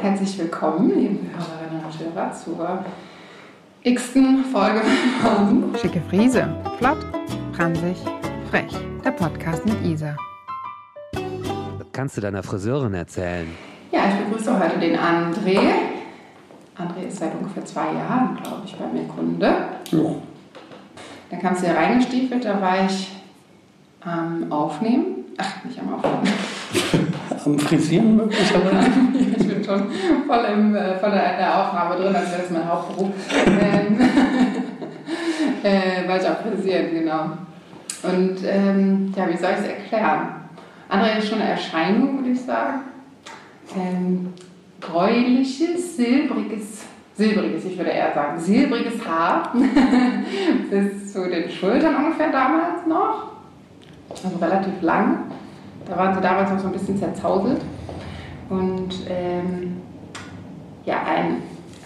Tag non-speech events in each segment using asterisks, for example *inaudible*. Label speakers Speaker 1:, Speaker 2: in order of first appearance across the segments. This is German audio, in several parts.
Speaker 1: Herzlich willkommen, liebe Hörerinnen und Hörer, zur x-ten Folge von
Speaker 2: Schicke Friese. Flott, pransig, frech. Der Podcast mit Isa.
Speaker 3: Was kannst du deiner Friseurin erzählen?
Speaker 1: Ja, ich begrüße heute den André. André ist seit ungefähr zwei Jahren, glaube ich, bei mir Kunde.
Speaker 4: Ja.
Speaker 1: Dann kamst du hier reingestiefelt, da war ich am Aufnehmen. Ach, nicht am Aufnehmen.
Speaker 4: Am Frisieren möglicherweise. *laughs*
Speaker 1: schon voll, im, äh, voll in der Aufnahme drin, als wäre das mein Hauptberuf. ähm, *laughs* äh, weil ich auch frisieren, genau. Und ähm, ja, wie soll ich es erklären? André ist schon eine Erscheinung, würde ich sagen. Ähm, gräuliches, silbriges, silbriges, ich würde eher sagen, silbriges Haar *laughs* bis zu den Schultern ungefähr damals noch. Also relativ lang. Da waren sie damals noch so ein bisschen zerzauselt. Und ähm, ja, ein,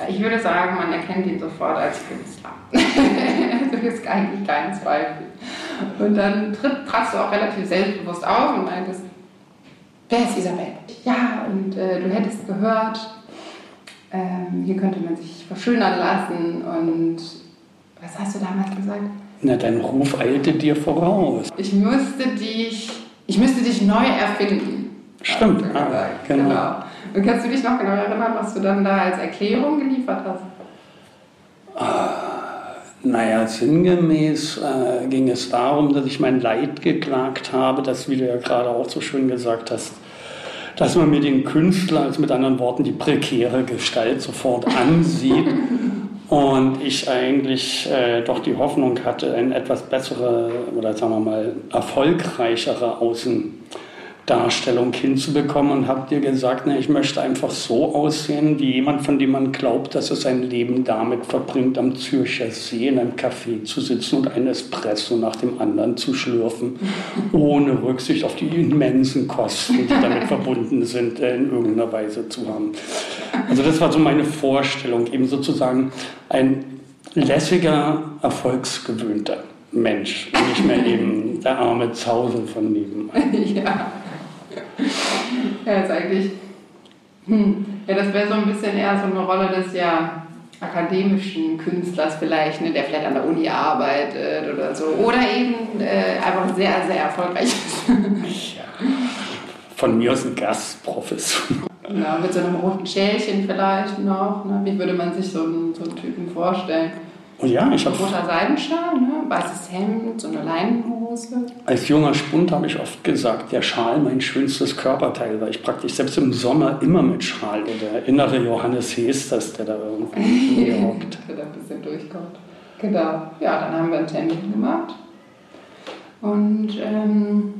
Speaker 1: ich würde sagen, man erkennt ihn sofort als Künstler. *laughs* also ist eigentlich kein Zweifel. Und dann tritt, tratst du auch relativ selbstbewusst auf und meintest, wer ist Isabel? Ja, und äh, du hättest gehört, ähm, hier könnte man sich verschönern lassen. Und was hast du damals gesagt?
Speaker 4: Na, dein Ruf eilte dir voraus.
Speaker 1: Ich müsste dich, ich müsste dich neu erfinden.
Speaker 4: Stimmt,
Speaker 1: du
Speaker 4: ah, genau.
Speaker 1: genau. Und kannst du dich noch genau erinnern, was du dann da als Erklärung geliefert hast?
Speaker 4: Naja, sinngemäß äh, ging es darum, dass ich mein Leid geklagt habe, das, wie du ja gerade auch so schön gesagt hast, dass man mir den Künstler, also mit anderen Worten die prekäre Gestalt sofort *laughs* ansieht und ich eigentlich äh, doch die Hoffnung hatte, eine etwas bessere oder sagen wir mal erfolgreichere Außendarstellung hinzubekommen und habe dir gesagt, na, ich möchte einfach so aussehen wie jemand, von dem man glaubt, dass er sein Leben damit verbringt, am Zürcher See in einem Café zu sitzen und einen Espresso nach dem anderen zu schlürfen, *laughs* ohne Rücksicht auf die immensen Kosten, die damit verbunden sind, äh, in irgendeiner Weise zu haben. Also das war so meine Vorstellung, eben sozusagen ein lässiger, erfolgsgewöhnter Mensch, nicht mehr *laughs* eben der arme Zausel von nebenan.
Speaker 1: ja. *laughs* Ja, jetzt eigentlich. Hm. Ja, das wäre so ein bisschen eher so eine Rolle des ja akademischen Künstlers vielleicht, ne, der vielleicht an der Uni arbeitet oder so. Oder eben äh, einfach sehr, sehr erfolgreich ist. *laughs*
Speaker 4: Von mir aus ein Gastprofessor.
Speaker 1: genau, mit so einem roten Schälchen vielleicht noch. Ne? Wie würde man sich so einen, so einen Typen vorstellen?
Speaker 4: Und ja, ich habe
Speaker 1: Roter Seidenschal, ne? weißes Hemd, so eine Leinenhose.
Speaker 4: als junger Spund habe ich oft gesagt, der Schal mein schönstes Körperteil, weil ich praktisch selbst im Sommer immer mit Schal, der innere Johannes Hesters, der da *laughs* irgendwie hockt.
Speaker 1: Der da ein bisschen durchkommt. Genau. Ja, dann haben wir einen Termin gemacht. Und ähm,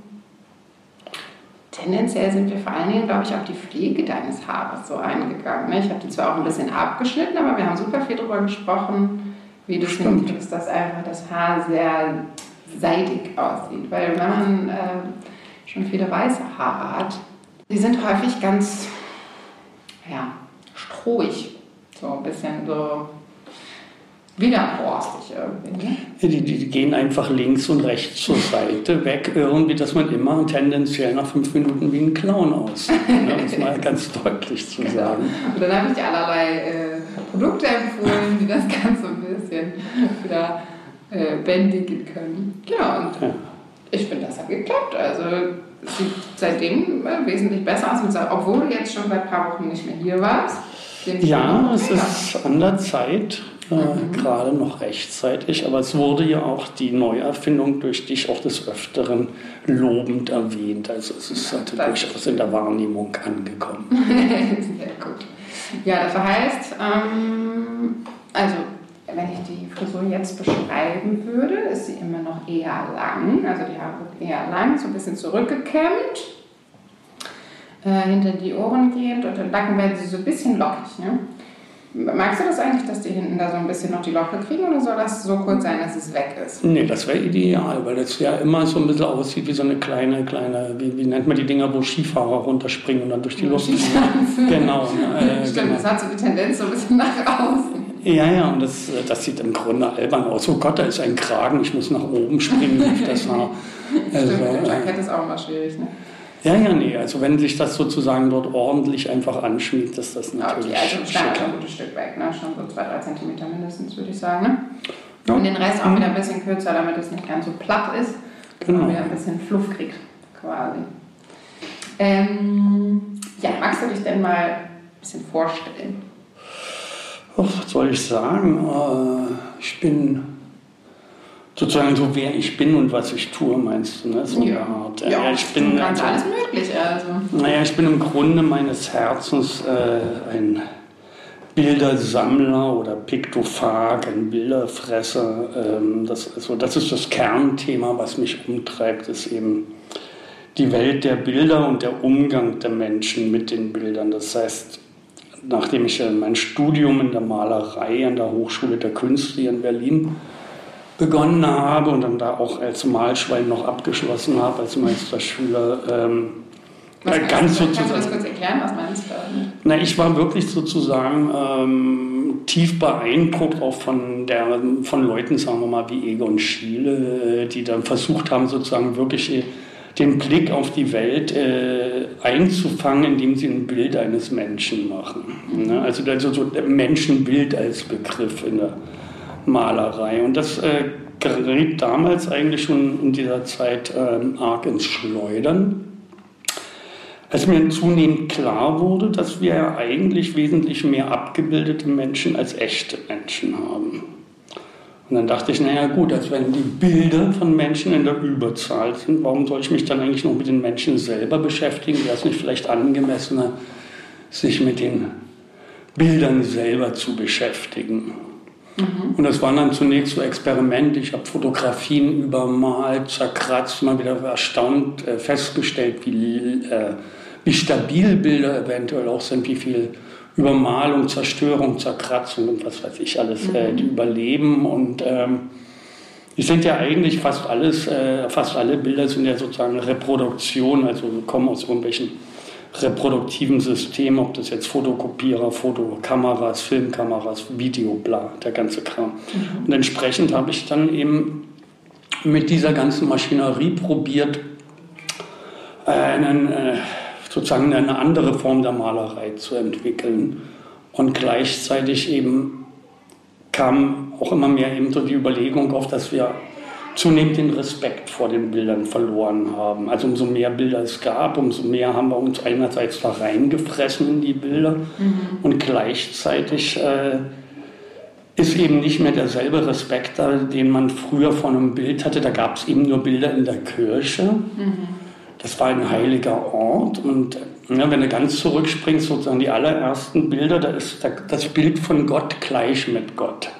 Speaker 1: tendenziell sind wir vor allen Dingen, glaube ich, auf die Pflege deines Haares so eingegangen. Ne? Ich habe die zwar auch ein bisschen abgeschnitten, aber wir haben super viel darüber gesprochen, wie du
Speaker 4: Stimmt.
Speaker 1: findest, dass einfach das Haar sehr seidig aussieht. Weil wenn man äh, schon viele weiße Haare hat, die sind häufig ganz, ja, strohig. So ein bisschen so widerborstig irgendwie. Ne?
Speaker 4: Die, die, gehen einfach links und rechts zur Seite weg, irgendwie, dass man immer tendenziell nach fünf Minuten wie ein Clown aussieht. Ne? Um es mal ganz deutlich zu
Speaker 1: Genau.
Speaker 4: sagen.
Speaker 1: Und dann habe ich dir allerlei äh, Produkte empfohlen, die das *laughs* Ganze ein bisschen wieder äh, bändigen können. Genau, und
Speaker 4: Ja.
Speaker 1: ich finde, das hat geklappt. Also es sieht seitdem äh, wesentlich besser aus, obwohl du jetzt schon seit ein paar Wochen nicht mehr hier warst.
Speaker 4: Ja, es ist an der Zeit, äh, gerade noch rechtzeitig, aber es wurde ja auch die Neuerfindung durch dich auch des Öfteren lobend erwähnt. Also es ist halt durchaus in der Wahrnehmung angekommen. *laughs*
Speaker 1: Sehr gut. Ja, das heißt, ähm, also wenn ich die Frisur jetzt beschreiben würde, ist sie immer noch eher lang, also die Haare sind eher lang, so ein bisschen zurückgekämmt, äh, hinter die Ohren gehend und im Nacken werden sie so ein bisschen lockig. Ne? Magst du das eigentlich, dass die hinten da so ein bisschen noch die Locke kriegen oder soll das so kurz sein, dass es weg ist?
Speaker 4: Nee, das wäre ideal, weil das ja immer so ein bisschen aussieht wie so eine kleine, kleine, wie, wie nennt man die Dinger, wo Skifahrer runterspringen und dann durch die Luft. Genau, *laughs* äh,
Speaker 1: Stimmt,
Speaker 4: genau.
Speaker 1: das hat so die Tendenz so ein bisschen nach außen.
Speaker 4: Ja, ja, und das, das sieht im Grunde albern aus. Oh Gott, da ist ein Kragen, ich muss nach oben springen *laughs* das Haar. Also,
Speaker 1: Stimmt, dem
Speaker 4: äh,
Speaker 1: Jackett ist auch immer schwierig, ne?
Speaker 4: Ja, ja, nee. Also wenn sich das sozusagen dort ordentlich einfach anschmiegt, ist das natürlich
Speaker 1: Okay, also schon ein gutes Stück weg, ne? schon so zwei, drei Zentimeter mindestens, würde ich sagen. Ne?
Speaker 4: Ja.
Speaker 1: Und den Rest auch wieder ein bisschen kürzer, damit es nicht ganz so platt ist,
Speaker 4: Genau.
Speaker 1: und wieder ein bisschen Fluff kriegt, quasi. Ähm, ja, magst du dich denn mal ein bisschen vorstellen?
Speaker 4: Oh, was soll ich sagen? Äh, ich bin sozusagen so, wer ich bin und was ich tue, meinst du, ne? So eine Art.
Speaker 1: ja,
Speaker 4: ich bin
Speaker 1: ganz
Speaker 4: also-
Speaker 1: alles möglich, also.
Speaker 4: Naja, ich bin im Grunde meines Herzens äh, ein Bildersammler oder Piktophag, ein Bilderfresser. Ähm, das, also das ist das Kernthema, was mich umtreibt, ist eben die Welt der Bilder und der Umgang der Menschen mit den Bildern. Das heißt, nachdem ich äh, mein Studium in der Malerei an der Hochschule der Künste hier in Berlin begonnen habe und dann da auch als Malschwein noch abgeschlossen habe als Meisterschüler, ähm,
Speaker 1: Was
Speaker 4: äh, ganz
Speaker 1: du? Kannst du das
Speaker 4: sozusagen.
Speaker 1: kurz erklären, was meinst du?
Speaker 4: Na, ich war wirklich sozusagen ähm, tief beeindruckt auch von, der, von Leuten, sagen wir mal, wie Egon Schiele, äh, die dann versucht haben, sozusagen wirklich äh, den Blick auf die Welt äh, einzufangen, indem sie ein Bild eines Menschen machen. Ne? Also, also so Menschenbild als Begriff in der Malerei. Und das äh, geriet damals eigentlich schon in dieser Zeit ähm, arg ins Schleudern. Als mir zunehmend klar wurde, dass wir ja eigentlich wesentlich mehr abgebildete Menschen als echte Menschen haben. Und dann dachte ich, naja gut, als wenn die Bilder von Menschen in der Überzahl sind, warum soll ich mich dann eigentlich noch mit den Menschen selber beschäftigen? Wäre es nicht vielleicht angemessener, sich mit den Bildern selber zu beschäftigen? Und das waren dann zunächst so Experimente. Ich habe Fotografien übermalt, zerkratzt, mal wieder erstaunt äh, festgestellt, wie, äh, wie stabil Bilder eventuell auch sind, wie viel Übermalung, Zerstörung, Zerkratzung und was weiß ich alles, äh, die überleben. Und ähm, die sind ja eigentlich fast alles, äh, fast alle Bilder sind ja sozusagen Reproduktion, also kommen aus irgendwelchen reproduktiven Systemen, ob das jetzt Fotokopierer, Fotokameras, Filmkameras, Video, bla, der ganze Kram. Und entsprechend habe ich dann eben mit dieser ganzen Maschinerie probiert, äh, einen, äh, sozusagen eine andere Form der Malerei zu entwickeln. Und gleichzeitig eben kam auch immer mehr eben so die Überlegung auf, dass wir zunehmend den Respekt vor den Bildern verloren haben. Also umso mehr Bilder es gab, umso mehr haben wir uns einerseits da reingefressen in die Bilder und gleichzeitig äh, ist eben nicht mehr derselbe Respekt da, den man früher vor einem Bild hatte. Da gab es eben nur Bilder in der Kirche. Das war ein heiliger Ort und ja, wenn du ganz zurückspringst, sozusagen die allerersten Bilder, da ist das Bild von Gott gleich mit Gott.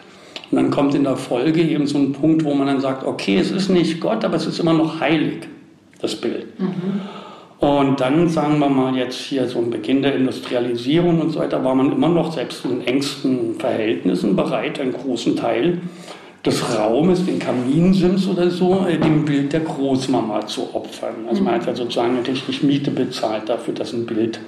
Speaker 4: Und dann kommt in der Folge eben so ein Punkt, wo man dann sagt, okay, es ist nicht Gott, aber es ist immer noch heilig, das Bild. Und dann, sagen wir mal jetzt hier so ein Beginn der Industrialisierung und so weiter, war man immer noch selbst in engsten Verhältnissen bereit, einen großen Teil des Raumes, den Kaminsims oder so, äh, dem Bild der Großmama zu opfern. Also man hat ja sozusagen natürlich Miete bezahlt dafür, dass ein Bild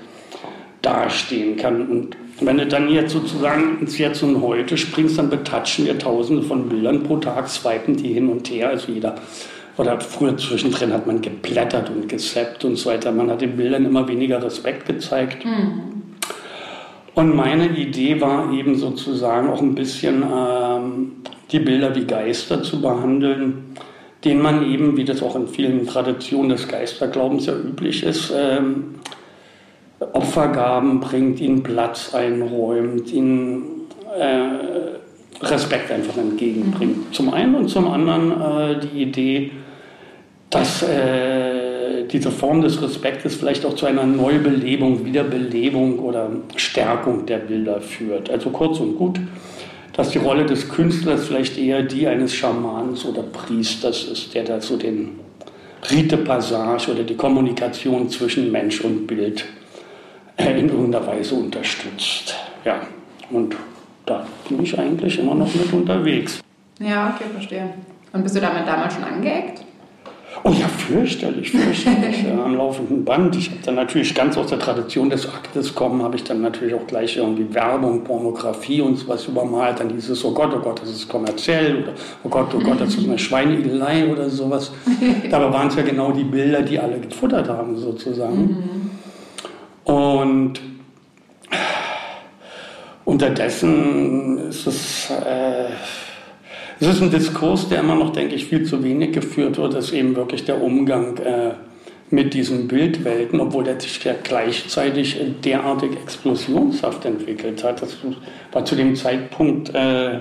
Speaker 4: dastehen kann. Und wenn du dann jetzt sozusagen ins Jetzt und Heute springst, dann betatschen wir tausende von Bildern pro Tag, swipen die hin und her, also jeder. Oder früher zwischendrin hat man geblättert und gesappt und so weiter. Man hat den Bildern immer weniger Respekt gezeigt. Und meine Idee war eben sozusagen auch ein bisschen ähm, die Bilder wie Geister zu behandeln, denen man eben, wie das auch in vielen Traditionen des Geisterglaubens ja üblich ist, ähm, Opfergaben bringt, ihnen Platz einräumt, ihnen äh, Respekt einfach entgegenbringt. Zum einen und zum anderen äh, die Idee, dass äh, diese Form des Respektes vielleicht auch zu einer Neubelebung, Wiederbelebung oder Stärkung der Bilder führt. Also kurz und gut, dass die Rolle des Künstlers vielleicht eher die eines Schamans oder Priesters ist, der da so den Rite-Passage oder die Kommunikation zwischen Mensch und Bild in irgendeiner Weise unterstützt. Ja, und da bin ich eigentlich immer noch mit unterwegs.
Speaker 1: Ja, okay, verstehe. Und bist du damit damals schon angeeckt?
Speaker 4: Oh ja, fürchterlich, fürchterlich. ja, am laufenden Band. Ich habe dann natürlich ganz aus der Tradition des Aktes kommen, habe ich dann natürlich auch gleich irgendwie Werbung, Pornografie und sowas übermalt. Dann dieses, oh Gott, oh Gott, das ist kommerziell oder oh Gott, oh Gott, das ist eine Schweineigelei oder sowas. *laughs* Dabei waren es ja genau die Bilder, die alle gefuttert haben, sozusagen. Und unterdessen ist es. Äh, es ist ein Diskurs, der immer noch, denke ich, viel zu wenig geführt wird, ist eben wirklich der Umgang äh, mit diesen Bildwelten, obwohl der sich ja gleichzeitig derartig explosionshaft entwickelt hat. Das war zu dem Zeitpunkt äh,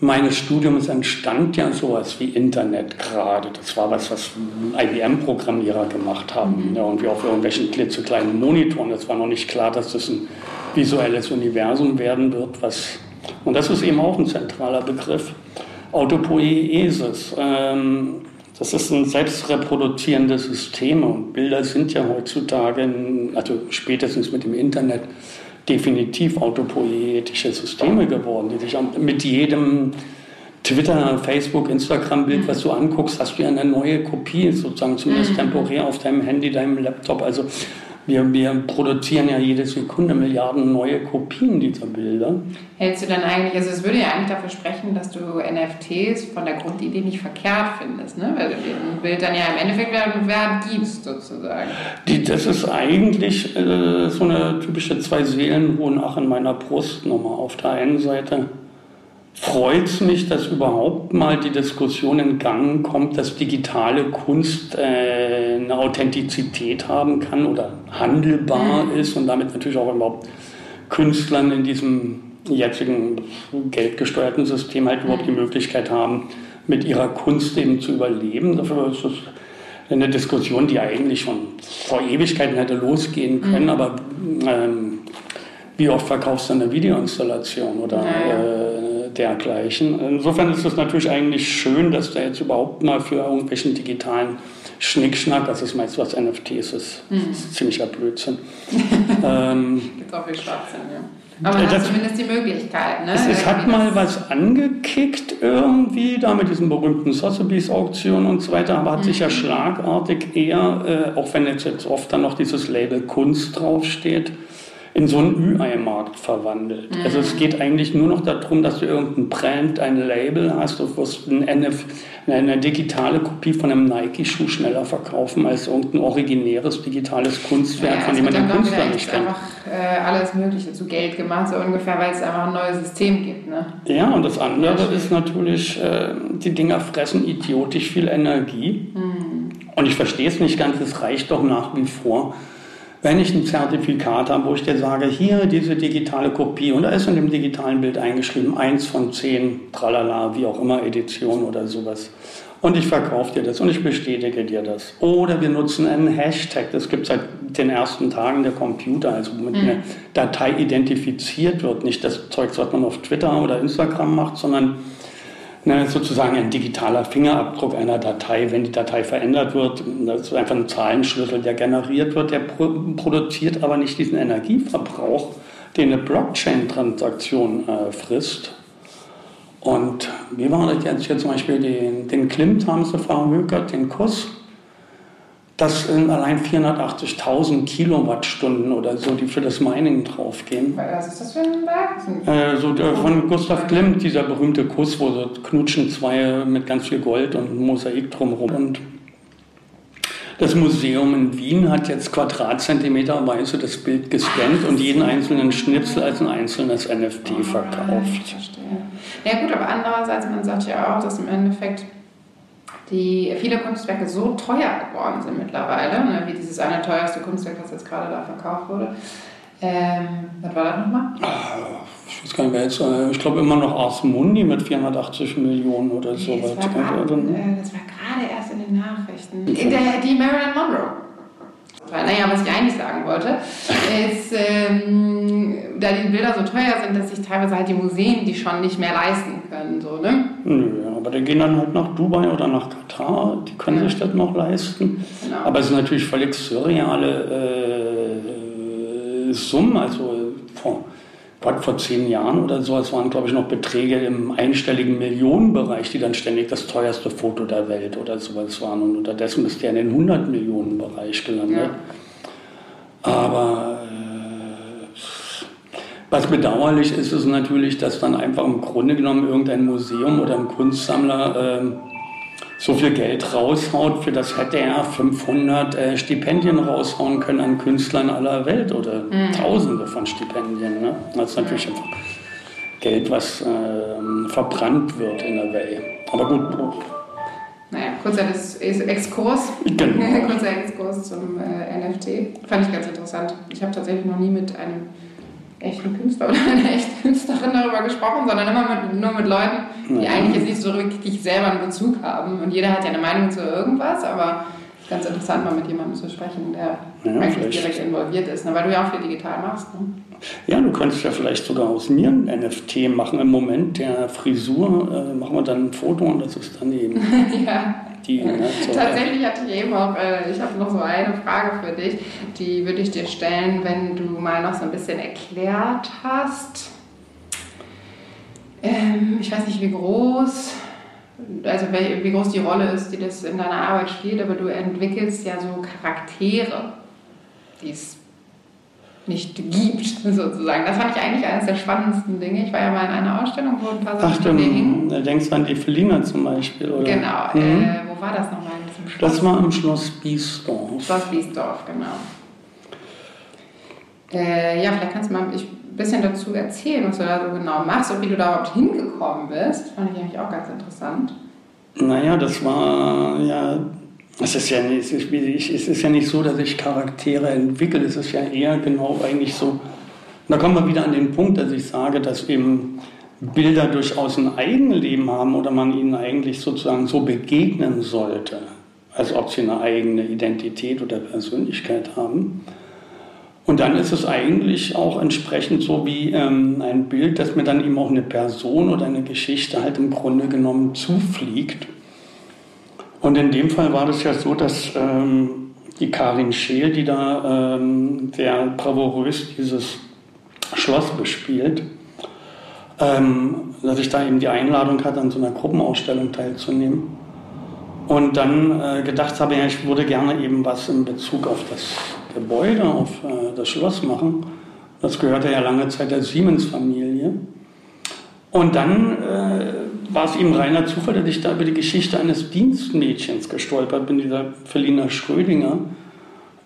Speaker 4: meines Studiums entstand ja sowas wie Internet gerade. Das war was, was IBM-Programmierer gemacht haben. Mhm. Ja, und wir auf irgendwelchen klitzekleinen Monitoren. Es war noch nicht klar, dass das ein visuelles Universum werden wird, was und das ist eben auch ein zentraler Begriff. Autopoiesis. Ähm, das ist ein selbstreproduzierendes System und Bilder sind ja heutzutage, also spätestens mit dem Internet, definitiv autopoietische Systeme geworden, die sich mit jedem Twitter, Facebook, Instagram-Bild, was du anguckst, hast du ja eine neue Kopie, sozusagen zumindest mhm. temporär auf deinem Handy, deinem Laptop. Also wir, wir produzieren ja jede Sekunde Milliarden neue Kopien dieser Bilder.
Speaker 1: Hältst du dann eigentlich, also es würde ja eigentlich dafür sprechen, dass du NFTs von der Grundidee nicht verkehrt findest, ne? weil du ein Bild dann ja im Endeffekt Wert gibst sozusagen.
Speaker 4: Die, das ist eigentlich äh, so eine typische zwei Seelen hohen Ach in meiner Brust nochmal. Auf der einen Seite freut es mich, dass überhaupt mal die Diskussion in Gang kommt, dass digitale Kunst äh, eine Authentizität haben kann oder handelbar mhm. ist und damit natürlich auch überhaupt Künstlern in diesem jetzigen geldgesteuerten System halt überhaupt die mhm. Möglichkeit haben, mit ihrer Kunst eben zu überleben. Dafür ist das eine Diskussion, die eigentlich schon vor Ewigkeiten hätte losgehen können, mhm. aber ähm, wie oft verkaufst du eine Videoinstallation oder naja. äh, dergleichen. Insofern ist es natürlich eigentlich schön, dass da jetzt überhaupt mal für irgendwelchen digitalen Schnickschnack, das ist meist was NFTs ist, mhm. ist ziemlicher Blödsinn. *laughs*
Speaker 1: ähm, Gibt auch viel Schwachsinn, ja. Aber man das, hat zumindest die Möglichkeit. Ne?
Speaker 4: Es, es hat mal was angekickt irgendwie, da mit diesen berühmten Sotheby's-Auktionen und so weiter, aber hat mhm. sich ja mhm. schlagartig eher, äh, auch wenn jetzt, jetzt oft dann noch dieses Label Kunst draufsteht, in so einen Ü-Ei-Markt verwandelt. Mhm. Also es geht eigentlich nur noch darum, dass du irgendein Brand, ein Label hast, du wirst ein NF, eine digitale Kopie von einem Nike-Schuh schneller verkaufen als irgendein originäres digitales Kunstwerk, ja, von dem man den Künstler nicht kennt.
Speaker 1: einfach äh, alles Mögliche zu Geld gemacht, so ungefähr, weil es einfach ein neues System gibt. Ne?
Speaker 4: Ja, und das andere ja, ist natürlich, äh, die Dinger fressen idiotisch viel Energie. Mhm. Und ich verstehe es nicht ganz, es reicht doch nach wie vor, wenn ich ein Zertifikat habe, wo ich dir sage, hier diese digitale Kopie und da ist in dem digitalen Bild eingeschrieben, eins von zehn, tralala, wie auch immer, Edition oder sowas. Und ich verkaufe dir das und ich bestätige dir das. Oder wir nutzen einen Hashtag, das gibt es seit den ersten Tagen der Computer, also mit mhm. einer Datei identifiziert wird. Nicht das Zeug, was man auf Twitter oder Instagram macht, sondern ne, sozusagen ein digitaler Fingerabdruck einer Datei, wenn die Datei verändert wird. Das ist einfach ein Zahlenschlüssel, der generiert wird, der produziert aber nicht diesen Energieverbrauch, den eine Blockchain-Transaktion äh, frisst. Und wie war das jetzt hier zum Beispiel den, den Klimt haben sie verhökert, den Kuss? Das sind allein 480.000 Kilowattstunden oder so, die für das Mining draufgehen.
Speaker 1: Was ist das für ein Werk?
Speaker 4: Äh, so, äh, von Gustav Klimt, dieser berühmte Kuss, wo so knutschen zwei mit ganz viel Gold und Mosaik drumherum. Und das Museum in Wien hat jetzt quadratzentimeterweise das Bild gescannt und jeden einzelnen Schnipsel als ein einzelnes NFT oh, verkauft. Ich verstehe.
Speaker 1: Ja gut, aber andererseits, man sagt ja auch, dass im Endeffekt die viele Kunstwerke so teuer geworden sind mittlerweile, ne, wie dieses eine teuerste Kunstwerk, was jetzt gerade da verkauft wurde. Ähm, was war das nochmal?
Speaker 4: Ah, ich weiß gar nicht, wer jetzt, äh, ich glaube immer noch Ars Mundi mit 480 Millionen oder so.
Speaker 1: Das, war grad, äh, das war gerade erst in den Nachrichten. Okay. Der, die Marilyn Monroe. Naja, was ich eigentlich sagen wollte, ist, ähm, da die Bilder so teuer sind, dass sich teilweise halt die Museen die schon nicht mehr leisten können. So, ne?
Speaker 4: Nö, aber die gehen dann halt nach Dubai oder nach Katar, die können sich das noch leisten. Genau. Aber es sind natürlich völlig surreale äh, Summen. Also, boah, Gott, vor zehn Jahren oder so, es waren, glaube ich, noch Beträge im einstelligen Millionenbereich, die dann ständig das teuerste Foto der Welt oder sowas waren. Und unterdessen ist der in den 100 Millionen Bereich gelandet.
Speaker 1: Ja.
Speaker 4: Aber was bedauerlich ist, ist natürlich, dass dann einfach im Grunde genommen irgendein Museum oder ein Kunstsammler äh, so viel Geld raushaut, für das hätte er 500 äh, Stipendien raushauen können an Künstlern aller Welt oder
Speaker 1: Mhm.
Speaker 4: Tausende von Stipendien. Ne? Das ist natürlich einfach Geld, was ähm, verbrannt wird in der Welt. Aber gut,
Speaker 1: Naja, kurzer Exkurs.
Speaker 4: Genau. *laughs*
Speaker 1: kurzer Exkurs zum äh, NFT. Fand ich ganz interessant. Ich habe tatsächlich noch nie mit einem echten Künstler oder *laughs* einer echten Künstlerin darüber gesprochen, sondern immer mit, nur mit Leuten, die
Speaker 4: Ja.
Speaker 1: eigentlich jetzt nicht so wirklich selber einen Bezug haben. Und jeder hat ja eine Meinung zu irgendwas, aber ganz interessant, mal mit jemandem zu sprechen, der
Speaker 4: Ja,
Speaker 1: eigentlich direkt involviert ist, ne? weil du ja auch viel digital machst. Ne?
Speaker 4: ja, du könntest ja vielleicht sogar aus mir ein NFT machen. Im Moment der Frisur äh, machen wir dann ein Foto und das ist dann eben *laughs*
Speaker 1: ja.
Speaker 4: die. Ne, so,
Speaker 1: Tatsächlich hatte ich eben auch, äh, ich habe noch so eine Frage für dich, die würde ich dir stellen, wenn du mal noch so ein bisschen erklärt hast. Ähm, ich weiß nicht, wie groß, also wie groß die Rolle ist, die das in deiner Arbeit spielt, aber du entwickelst ja so Charaktere, die es nicht gibt, *laughs* sozusagen. Das fand ich eigentlich eines der spannendsten Dinge. Ich war ja mal in einer Ausstellung, wo ein paar
Speaker 4: Ach,
Speaker 1: Sachen von dir hingen.
Speaker 4: du denkst an die Felina zum Beispiel, oder?
Speaker 1: Genau.
Speaker 4: Mhm.
Speaker 1: Äh, wo war das nochmal? In diesem Schloss?
Speaker 4: Das war im Schloss Biesdorf.
Speaker 1: Schloss Biesdorf, genau. Äh, ja, vielleicht kannst du mal bisschen dazu erzählen, was du da so genau machst und wie du da überhaupt hingekommen bist. Fand ich eigentlich auch ganz interessant.
Speaker 4: Naja, das war ja. Es ist ja, nicht, es, ist, ja nicht so, dass ich Charaktere entwickle. Es ist ja eher genau eigentlich so. Da kommen wir wieder an den Punkt, dass ich sage, dass eben Bilder durchaus ein Eigenleben haben oder man ihnen eigentlich sozusagen so begegnen sollte, als ob sie eine eigene Identität oder Persönlichkeit haben. Und dann ist es eigentlich auch entsprechend so wie ähm, ein Bild, dass mir dann eben auch eine Person oder eine Geschichte halt im Grunde genommen zufliegt. Und in dem Fall war das ja so, dass ähm, die Karin Scheel, die da ähm, sehr bravourös dieses Schloss bespielt, ähm, dass ich da eben die Einladung hatte, an so einer Gruppenausstellung teilzunehmen. Und dann äh, gedacht habe, ja, ich würde gerne eben was in Bezug auf das Gebäude, auf äh, das Schloss machen. Das gehörte ja lange Zeit der Siemens-Familie. Und dann äh, war es eben reiner Zufall, dass ich da über die Geschichte eines Dienstmädchens gestolpert bin, dieser Felina Schrödinger,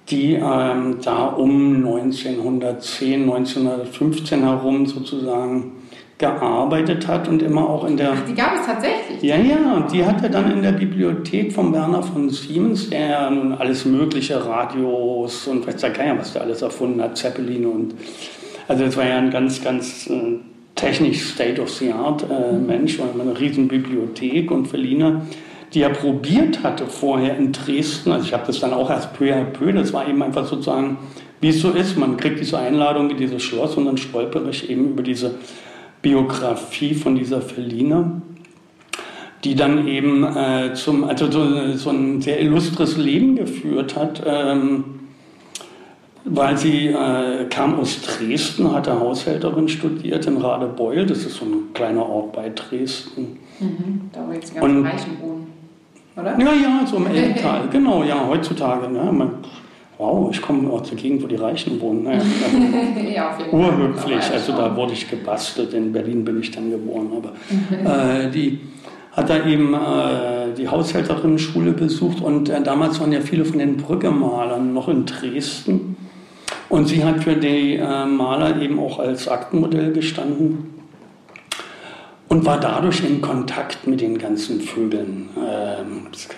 Speaker 4: die ähm, da um 1910, 1915 herum sozusagen gearbeitet hat und immer auch in der
Speaker 1: Ach, die gab es tatsächlich.
Speaker 4: ja, ja, und die hat er dann in der Bibliothek von Werner von Siemens, der ja nun alles mögliche, Radios und weiß der Geier, was der alles erfunden hat, Zeppelin und. Also, das war ja ein ganz, ganz äh, technisch State-of-the-Art-Mensch, äh, eine riesen Bibliothek und Felina, die er probiert hatte vorher in Dresden. Also, ich habe das dann auch erst peu à peu, das war eben einfach sozusagen, wie es so ist. Man kriegt diese Einladung in dieses Schloss und dann stolpere ich eben über diese Biografie von dieser Felina die dann eben äh, zum, also so, so ein sehr illustres Leben geführt hat, ähm, weil sie äh, kam aus Dresden, hatte Haushälterin studiert in Radebeul, das ist so ein kleiner Ort bei Dresden.
Speaker 1: Mhm. Da wo jetzt die ganzen Reichen wohnen. Oder?
Speaker 4: Ja, ja, so im Elbtal, genau, ja, heutzutage. Ne, man, wow, ich komme aus der Gegend, wo die Reichen wohnen. Ne, *laughs*
Speaker 1: ja,
Speaker 4: urhöflich. Also da wurde ich gebastelt. In Berlin bin ich dann geboren. Aber äh, die hat da eben äh, die Haushälterinnen-Schule besucht und äh, damals waren ja viele von den Brückemalern noch in Dresden. Und sie hat für die äh, Maler eben auch als Aktenmodell gestanden und war dadurch in Kontakt mit den ganzen Vögeln. Ähm, das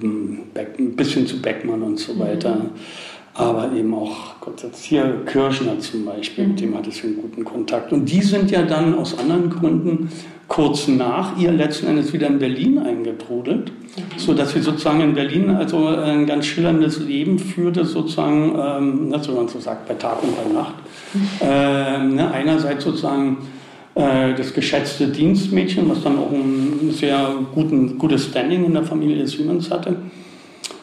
Speaker 4: hm, ein bisschen zu Beckmann und so weiter. Aber eben auch, Gott, jetzt hier Kirschner zum Beispiel, mit dem hatte ich einen guten Kontakt. Und die sind ja dann aus anderen Gründen kurz nach ihr letzten Endes wieder in Berlin eingetrudelt, so dass sie sozusagen in Berlin also ein ganz schillerndes Leben führte, sozusagen, ähm, so man so sagt, bei Tag und bei Nacht. Ähm, ne, einerseits sozusagen das geschätzte Dienstmädchen, was dann auch ein sehr guten, gutes Standing in der Familie Siemens hatte.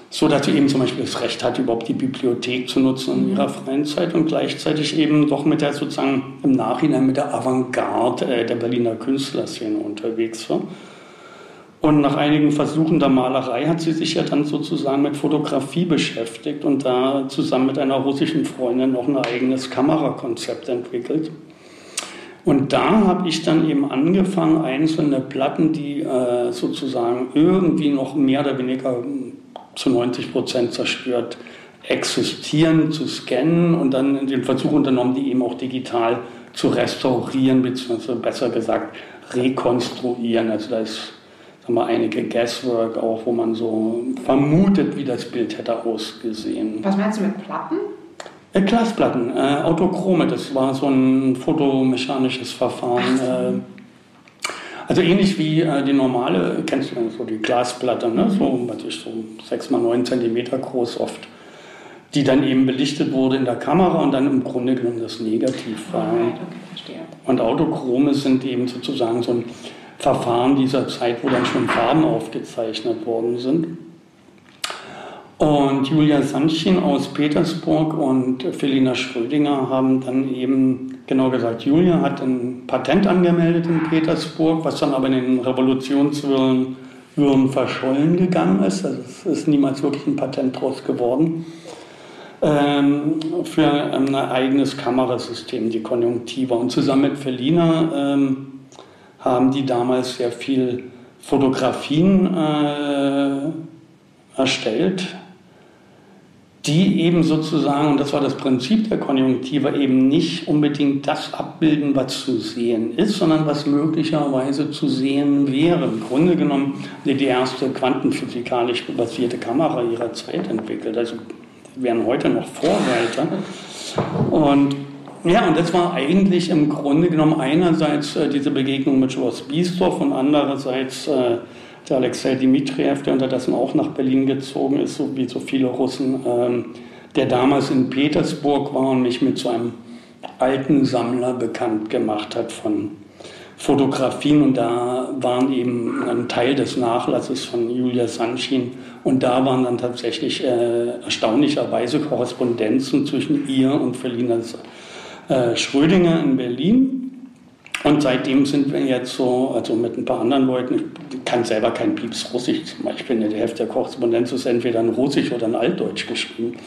Speaker 4: so dass sie eben zum Beispiel das Recht hat, überhaupt die Bibliothek zu nutzen in ihrer freien Zeit und gleichzeitig eben doch mit der sozusagen im Nachhinein mit der Avantgarde äh, der Berliner Künstlerszene unterwegs war. Und nach einigen Versuchen der Malerei hat sie sich ja dann sozusagen mit Fotografie beschäftigt und da zusammen mit einer russischen Freundin noch ein eigenes Kamerakonzept entwickelt. Und da habe ich dann eben angefangen, einzelne Platten, die äh, sozusagen irgendwie noch mehr oder weniger zu 90 Prozent zerstört existieren, zu scannen und dann den Versuch unternommen, die eben auch digital zu restaurieren, beziehungsweise besser gesagt rekonstruieren. Also da ist sagen wir, einige Guesswork auch, wo man so vermutet, wie das Bild hätte ausgesehen.
Speaker 1: Was meinst du mit Platten?
Speaker 4: Äh, Glasplatten, äh, Autochrome, das war so ein fotomechanisches Verfahren. Äh, also ähnlich wie äh, die normale, kennst du so die Glasplatte, ne? so, was ist so 6 mal 9 cm groß oft, die dann eben belichtet wurde in der Kamera und dann im Grunde genommen das Negativ war.
Speaker 1: Okay.
Speaker 4: Und Autochrome sind eben sozusagen so ein Verfahren dieser Zeit, wo dann schon Farben aufgezeichnet worden sind. Und Julia Sanschin aus Petersburg und Felina Schrödinger haben dann eben, genau gesagt, Julia hat ein Patent angemeldet in Petersburg, was dann aber in den Revolutionswirren verschollen gegangen ist. Also es ist niemals wirklich ein Patent draus geworden. Ähm, für ein eigenes Kamerasystem, die Konjunktiva. Und zusammen mit Felina ähm, haben die damals sehr viel Fotografien äh, erstellt, die eben sozusagen, und das war das Prinzip der Konjunktive, eben nicht unbedingt das abbilden, was zu sehen ist, sondern was möglicherweise zu sehen wäre. Im Grunde genommen die, erste quantenphysikalisch basierte Kamera ihrer Zeit entwickelt. Also wären heute noch Vorreiter. Und ja, und das war eigentlich im Grunde genommen einerseits äh, diese Begegnung mit Schloss Biesdorf und andererseits äh, der Alexei Dmitriev, der unterdessen auch nach Berlin gezogen ist, so wie so viele Russen, ähm, der damals in Petersburg war und mich mit so einem alten Sammler bekannt gemacht hat von Fotografien. Und da waren eben ein Teil des Nachlasses von Julia Sanchin. Und da waren dann tatsächlich äh, erstaunlicherweise Korrespondenzen zwischen ihr und Felina äh, Schrödinger in Berlin. Und seitdem sind wir jetzt so, also mit ein paar anderen Leuten, ich kann selber kein Pieps Russisch zum Beispiel, die Hälfte der Korrespondenz ist entweder in Russisch oder in Altdeutsch geschrieben,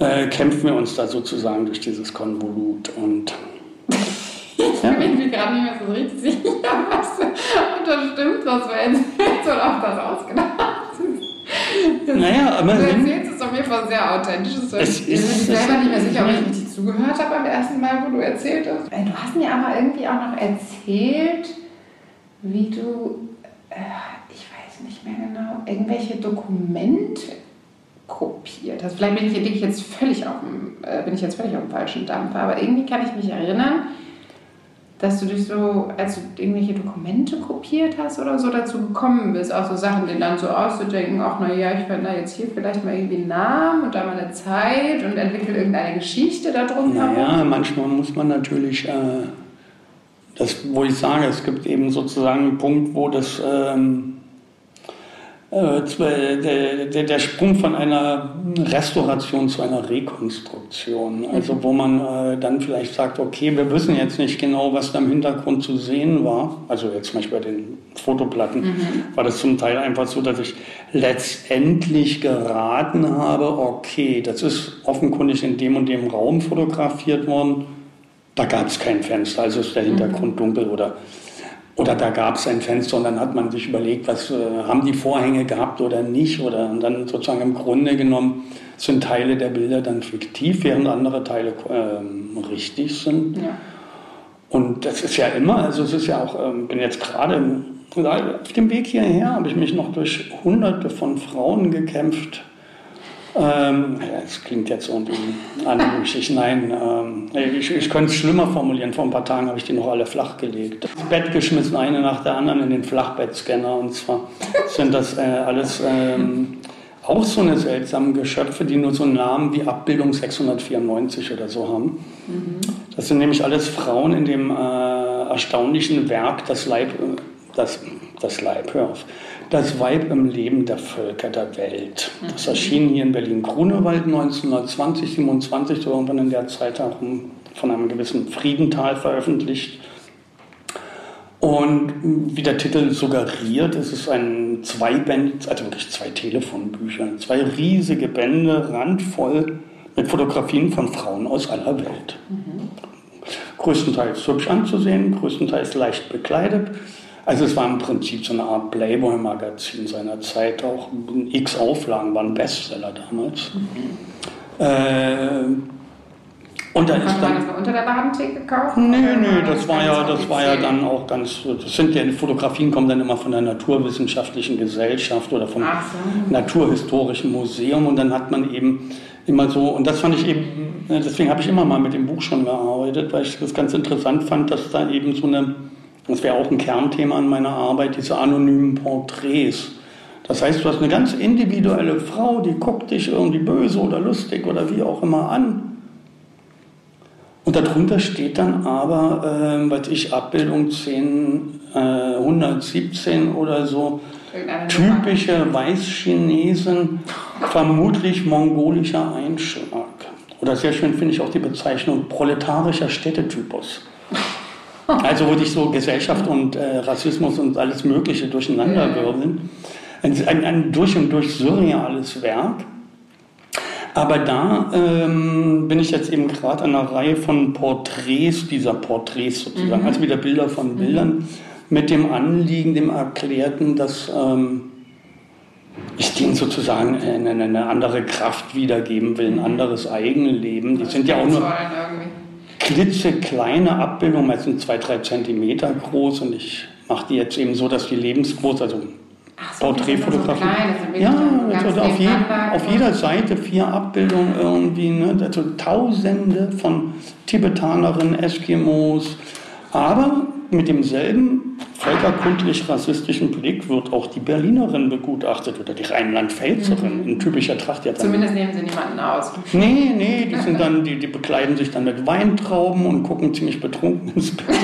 Speaker 4: äh, kämpfen wir uns da sozusagen durch dieses Konvolut. Und
Speaker 1: ich bin mir gerade nicht mehr so richtig sicher, *laughs* was ob das stimmt, was wir *laughs* jetzt oder ob das ausgedacht ist.
Speaker 4: Naja, aber
Speaker 1: du erzählst es auf jeden Fall sehr authentisch.
Speaker 4: Es
Speaker 1: ich bin mir selber nicht mehr sicher, ob ich richtig zugehört habe beim ersten Mal, wo du erzählt hast. Äh, Du hast mir aber irgendwie auch noch erzählt, wie du, äh, ich weiß nicht mehr genau, irgendwelche Dokumente kopiert hast. Vielleicht bin ich, liege ich jetzt völlig auf dem, äh, bin ich jetzt völlig auf dem falschen Dampfer, aber irgendwie kann ich mich erinnern, dass du dich so, als du irgendwelche Dokumente kopiert hast oder so, dazu gekommen bist, auch so Sachen, die dann so auszudenken, ach naja, ich fand da jetzt hier vielleicht mal irgendwie einen Namen und da mal eine Zeit und entwickle irgendeine Geschichte da drum herum.
Speaker 4: Naja, manchmal muss man natürlich, äh, das, wo ich sage, es gibt eben sozusagen einen Punkt, wo das, ähm, äh, der, der, der Sprung von einer Restauration zu einer Rekonstruktion, also wo man äh, dann vielleicht sagt, okay, wir wissen jetzt nicht genau, was da im Hintergrund zu sehen war, also jetzt zum Beispiel bei den Fotoplatten, war das zum Teil einfach so, dass ich letztendlich geraten habe, okay, das ist offenkundig in dem und dem Raum fotografiert worden, da gab es kein Fenster, also ist der Hintergrund dunkel oder, oder da gab es ein Fenster und dann hat man sich überlegt, was äh, haben die Vorhänge gehabt oder nicht oder und dann sozusagen im Grunde genommen sind Teile der Bilder dann fiktiv, während andere Teile ähm, richtig sind.
Speaker 1: Ja.
Speaker 4: Und das ist ja immer, also es ist ja auch, ähm, bin jetzt gerade auf dem Weg hierher, habe ich mich noch durch hunderte von Frauen gekämpft. Ähm, das klingt jetzt irgendwie anrüchig. Nein, ähm, ich, ich könnte es schlimmer formulieren. Vor ein paar Tagen habe ich die noch alle flachgelegt. Ins Bett geschmissen, eine nach der anderen in den Flachbettscanner. Und zwar sind das äh, alles ähm, auch so eine seltsame Geschöpfe, die nur so einen Namen wie Abbildung 694 oder so haben. Das sind nämlich alles Frauen in dem äh, erstaunlichen Werk Das Leib, das, das Leib, hör auf, Das Weib im Leben der Völker der Welt. Das erschien hier in Berlin-Grunewald 1920, 27, so irgendwann in der Zeit herum von einem gewissen Friedenthal veröffentlicht. Und wie der Titel suggeriert, es ist ein Zweiband, also wirklich zwei Telefonbücher, zwei riesige Bände, randvoll mit Fotografien von Frauen aus aller Welt. Mhm. Größtenteils hübsch anzusehen, größtenteils leicht bekleidet. Also es war im Prinzip so eine Art Playboy-Magazin seiner Zeit, auch x Auflagen, waren Bestseller damals. Mhm. Äh,
Speaker 1: und dann ist dann, man das unter der Ladentheke gekauft?
Speaker 4: Nee, nee, das war ja, das war ja dann auch ganz, das sind ja, die Fotografien kommen dann immer von der Naturwissenschaftlichen Gesellschaft oder vom so. Naturhistorischen Museum und dann hat man eben immer so, und das fand ich eben, deswegen habe ich immer mal mit dem Buch schon gearbeitet, weil ich das ganz interessant fand, dass da eben so eine, das wäre auch ein Kernthema an meiner Arbeit, diese anonymen Porträts. Das heißt, du hast eine ganz individuelle Frau, die guckt dich irgendwie böse oder lustig oder wie auch immer an und darunter steht dann aber, äh, was ich, Abbildung 10, äh, 117 oder so, typische Weißchinesen, vermutlich mongolischer Einschlag. Oder sehr schön finde ich auch die Bezeichnung proletarischer Städtetypus. Also wo dich so Gesellschaft und äh, Rassismus und alles Mögliche durcheinander wirbeln. Ein, ein, ein durch und durch surreales Werk. Aber da ähm, bin ich jetzt eben gerade an einer Reihe von Porträts dieser Porträts sozusagen, mhm. also wieder Bilder von mhm. Bildern, mhm. mit dem Anliegen, dem Erklärten, dass ähm, ich denen sozusagen eine, eine, andere Kraft wiedergeben will, ein mhm. anderes Eigenleben. Die sind ja auch nur klitzekleine Abbildungen, meistens zwei, drei Zentimeter groß und ich mache die jetzt eben so, dass die lebensgroß, also so, Porträtfotografie. So ja, also auf, je, auf, jeder Seite vier Abbildungen irgendwie, ne? also Tausende von Tibetanerinnen, Eskimos. Aber mit demselben völkerkundlich-rassistischen Blick wird auch die Berlinerin begutachtet oder die Rheinland-Pfälzerin mhm. in typischer Tracht.
Speaker 1: Zumindest nehmen sie niemanden aus.
Speaker 4: Nee, nee, die, *laughs* sind dann, die, die bekleiden sich dann mit Weintrauben und gucken ziemlich betrunken ins Bild. *laughs*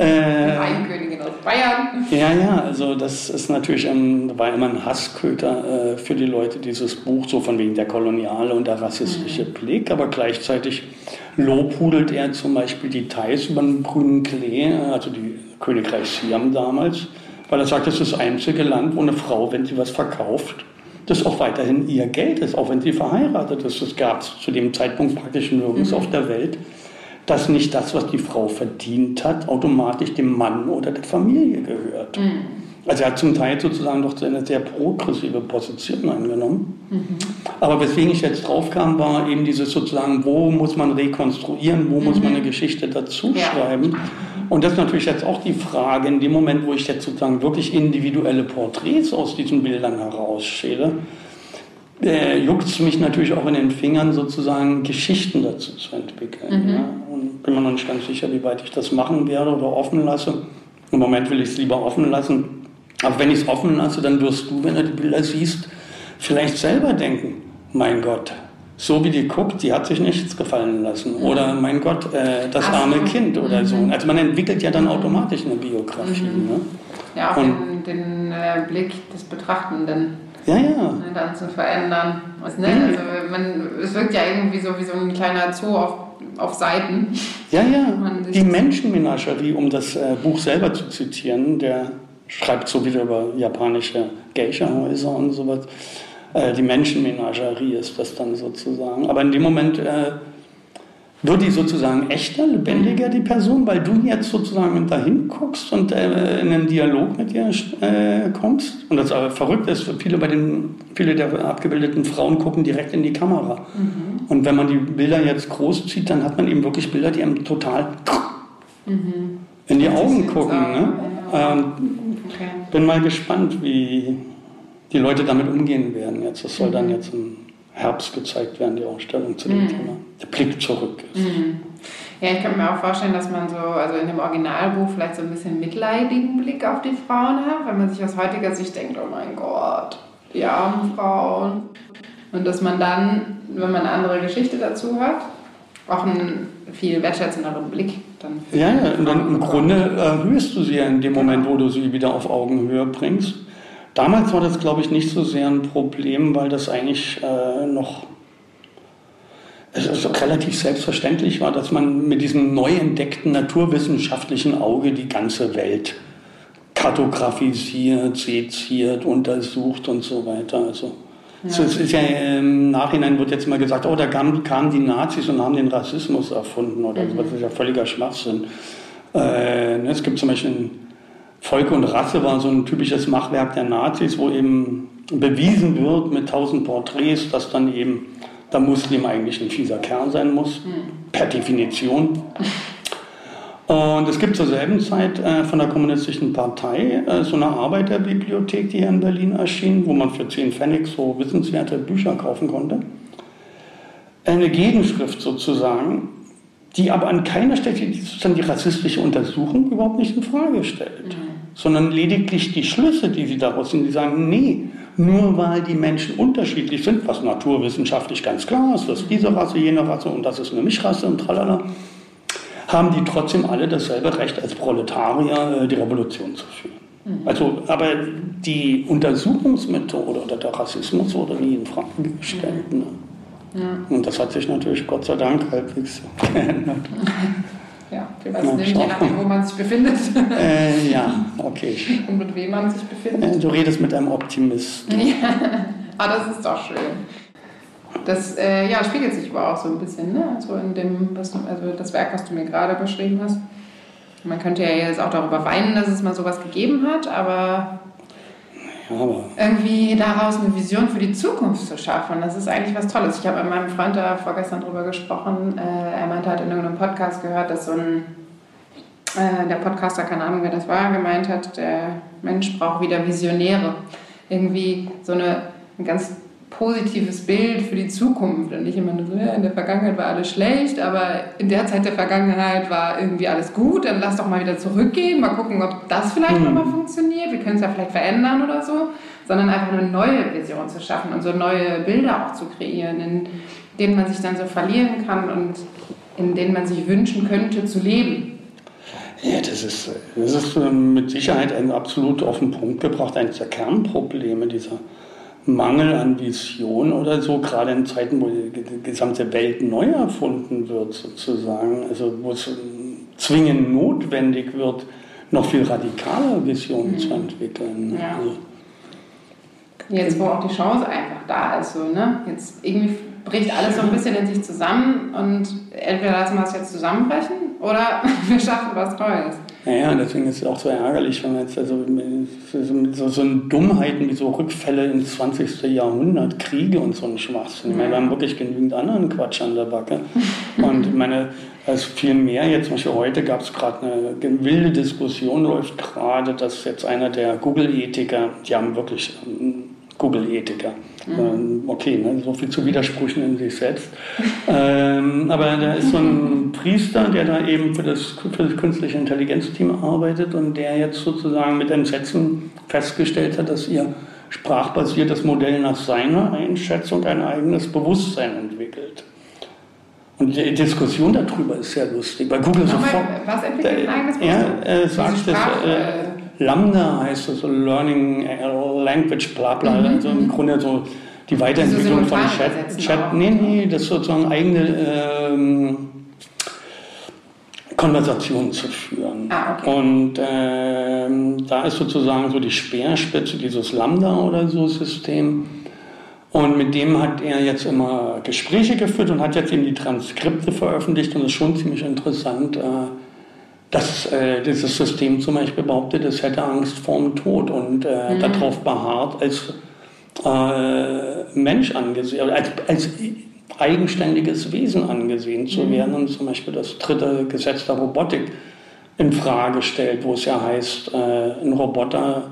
Speaker 1: Äh, Weinkönigin aus Bayern.
Speaker 4: Ja, ja, also das ist natürlich ein, war immer ein Hassköter äh, für die Leute, dieses Buch, so von wegen der koloniale und der rassistische mhm. Blick, aber gleichzeitig lobhudelt er zum Beispiel die Thais über den grünen Klee, also die Königreich Siam damals, weil er sagt, das ist das einzige Land, wo eine Frau, wenn sie was verkauft, das auch weiterhin ihr Geld ist, auch wenn sie verheiratet ist. Das gab es zu dem Zeitpunkt praktisch nirgends mhm. auf der Welt dass nicht das, was die Frau verdient hat, automatisch dem Mann oder der Familie gehört. Mhm. Also er hat zum Teil sozusagen doch eine sehr progressive Position eingenommen. Mhm. Aber weswegen ich jetzt drauf kam, war eben dieses sozusagen, wo muss man rekonstruieren, wo mhm. muss man eine Geschichte dazu ja. schreiben. Und das ist natürlich jetzt auch die Frage, in dem Moment, wo ich jetzt sozusagen wirklich individuelle Porträts aus diesen Bildern herausschäle, äh, juckt es mich natürlich auch in den Fingern, sozusagen Geschichten dazu zu entwickeln. Mhm. Ja? Und bin mir noch nicht ganz sicher, wie weit ich das machen werde oder offen lasse. Im Moment will ich es lieber offen lassen. Aber wenn ich es offen lasse, dann wirst du, wenn du die Bilder siehst, vielleicht selber denken, mein Gott, so wie die guckt, die hat sich nichts gefallen lassen. Mhm. Oder mein Gott, äh, das Ach, arme Kind oder mhm. so. Also man entwickelt ja dann automatisch eine Biografie. Mhm. Ne?
Speaker 1: Ja, auch Und, den, den äh, Blick des Betrachtenden.
Speaker 4: Ja, ja.
Speaker 1: Ne, dann zu verändern. Also, ne? also man, es wirkt ja irgendwie so wie so ein kleiner Zoo auf, auf Seiten.
Speaker 4: Ja, ja. Die Menschenmenagerie, um das äh, Buch selber zu zitieren, der schreibt so wieder über japanische Geisha-Häuser und sowas. Äh, die Menschenmenagerie ist das dann sozusagen. Aber in dem Moment äh, wird die sozusagen echter, lebendiger, die Person, weil du jetzt sozusagen dahin guckst und äh, in einen Dialog mit ihr äh, kommst. Und das aber verrückt ist, viele, bei den, viele der abgebildeten Frauen gucken direkt in die Kamera. Mhm. Und wenn man die Bilder jetzt groß zieht, dann hat man eben wirklich Bilder, die einem total mhm. in die Augen gucken. Ne? Ähm, okay. Bin mal gespannt, wie die Leute damit umgehen werden. Jetzt, das soll mhm. dann jetzt im Herbst gezeigt werden, die Ausstellung zu dem mhm. Thema. Der Blick zurück ist.
Speaker 1: Mhm. Ja, ich kann mir auch vorstellen, dass man so, also in dem Originalbuch vielleicht so ein bisschen mitleidigen Blick auf die Frauen hat, wenn man sich aus heutiger Sicht denkt, oh mein Gott, die armen Frauen. Und dass man dann, wenn man eine andere Geschichte dazu hat, auch einen viel wertschätzenderen Blick dann
Speaker 4: Ja, ja, und dann im Grunde erhöhst du sie ja in dem Moment, wo du sie wieder auf Augenhöhe bringst. Damals war das, glaube ich, nicht so sehr ein Problem, weil das eigentlich äh, noch es relativ selbstverständlich war, dass man mit diesem neu entdeckten naturwissenschaftlichen Auge die ganze Welt kartografisiert, seziert, untersucht und so weiter. Also ja. so, es ist ja im Nachhinein wird jetzt mal gesagt, oh, da kamen, die Nazis und haben den Rassismus erfunden oder mhm. so. Das ist ja völliger Schwachsinn. Äh, ne, es gibt zum Beispiel ein Volk und Rasse war so ein typisches Machwerk der Nazis, wo eben bewiesen wird mit tausend Porträts, dass dann eben der Muslim eigentlich ein fieser Kerl sein muss, mhm. per Definition. *laughs* Und es gibt zur selben Zeit äh, von der Kommunistischen Partei äh, so eine Arbeiterbibliothek, die hier in Berlin erschien, wo man für 10 Pfennig so wissenswerte Bücher kaufen konnte. Eine Gegenschrift sozusagen, die aber an keiner Stelle die, die rassistische Untersuchung überhaupt nicht in Frage stellt, mhm. sondern lediglich die Schlüsse, die sie daraus ziehen, die sagen, nee, nur weil die Menschen unterschiedlich sind, was naturwissenschaftlich ganz klar ist, dass diese Rasse, jene Rasse und das ist eine Mischrasse und tralala, haben die trotzdem alle dasselbe Recht als Proletarier, äh, die Revolution zu führen. Mhm. Also, aber die Untersuchungsmethode oder der Rassismus wurde nie in Frage gestellt. Ne? Ja. Und das hat sich natürlich Gott sei Dank halbwegs geändert. *laughs*
Speaker 1: Ja, wir wissen nicht, je nachdem, wo man sich befindet.
Speaker 4: Äh, *laughs* ja, okay.
Speaker 1: Und mit wem man sich befindet.
Speaker 4: Äh, du redest mit einem Optimisten. *laughs*
Speaker 1: Ja, ah, das ist doch schön. Das äh, ja, spiegelt sich aber auch so ein bisschen, ne? So in dem, was du, also das Werk, was du mir gerade beschrieben hast. Man könnte ja jetzt auch darüber weinen, dass es mal sowas gegeben hat, aber, irgendwie daraus eine Vision für die Zukunft zu schaffen, das ist eigentlich was Tolles. Ich habe mit meinem Freund da vorgestern drüber gesprochen. Äh, er meinte, hat in irgendeinem Podcast gehört, dass so ein äh, der Podcaster, keine Ahnung, wer das war, gemeint hat, der Mensch braucht wieder Visionäre. Irgendwie so eine, eine ganz positives Bild für die Zukunft. Und nicht immer nur so, ja, in der Vergangenheit war alles schlecht, aber in der Zeit der Vergangenheit war irgendwie alles gut, dann lass doch mal wieder zurückgehen, mal gucken, ob das vielleicht mhm. nochmal funktioniert, wir können es ja vielleicht verändern oder so, sondern einfach eine neue Vision zu schaffen und so neue Bilder auch zu kreieren, in denen man sich dann so verlieren kann und in denen man sich wünschen könnte zu leben.
Speaker 4: Ja, das ist, das ist mit Sicherheit ein absolut auf den Punkt gebracht, eines der Kernprobleme dieser Mangel an Vision oder so, gerade in Zeiten, wo die gesamte Welt neu erfunden wird, sozusagen, also wo es zwingend notwendig wird, noch viel radikaler Visionen mhm. zu entwickeln.
Speaker 1: Ja. Also, Jetzt, wo auch die Chance einfach da ist, so, ne? Jetzt irgendwie bricht alles so ein bisschen in sich zusammen und entweder lassen wir es jetzt zusammenbrechen oder *laughs* wir schaffen was Neues.
Speaker 4: Naja, deswegen ist es auch so ärgerlich, wenn man jetzt also so, so Dummheiten wie so Rückfälle ins 20. Jahrhundert, Kriege und so ein Schwachsinn. Ich meine, wir haben wirklich genügend anderen Quatsch an der Backe. Und ich meine, es viel mehr jetzt, zum Beispiel heute gab es gerade eine wilde Diskussion, läuft gerade, dass jetzt einer der Google-Ethiker, die haben wirklich Google-Ethiker. Mhm. Ähm, okay, ne, so viel zu Widersprüchen in sich selbst. *laughs* ähm, aber da ist so ein Priester, der da eben für das, für das künstliche Intelligenzteam arbeitet und der jetzt sozusagen mit Entsetzen festgestellt hat, dass ihr sprachbasiertes Modell nach seiner Einschätzung ein eigenes Bewusstsein entwickelt. Und die Diskussion darüber ist sehr lustig. Bei Google sofort.
Speaker 1: Was entwickelt ein eigenes Bewusstsein?
Speaker 4: Er äh, sagt, dass. Äh, Lambda heißt das, so Learning Language, bla bla. Mhm. Also im Grunde so die Weiterentwicklung von Chat. Chat nee, nee, das ist sozusagen eigene ähm, Konversationen zu führen.
Speaker 1: Ah, okay.
Speaker 4: Und ähm, da ist sozusagen so die Speerspitze dieses Lambda oder so System. Und mit dem hat er jetzt immer Gespräche geführt und hat jetzt eben die Transkripte veröffentlicht und das ist schon ziemlich interessant. Äh, dass äh, dieses System zum Beispiel behauptet, es hätte Angst vorm Tod und äh, mhm. darauf beharrt, als äh, Mensch angesehen, als, als eigenständiges Wesen angesehen zu mhm. werden und zum Beispiel das dritte Gesetz der Robotik in Frage stellt, wo es ja heißt, äh, ein Roboter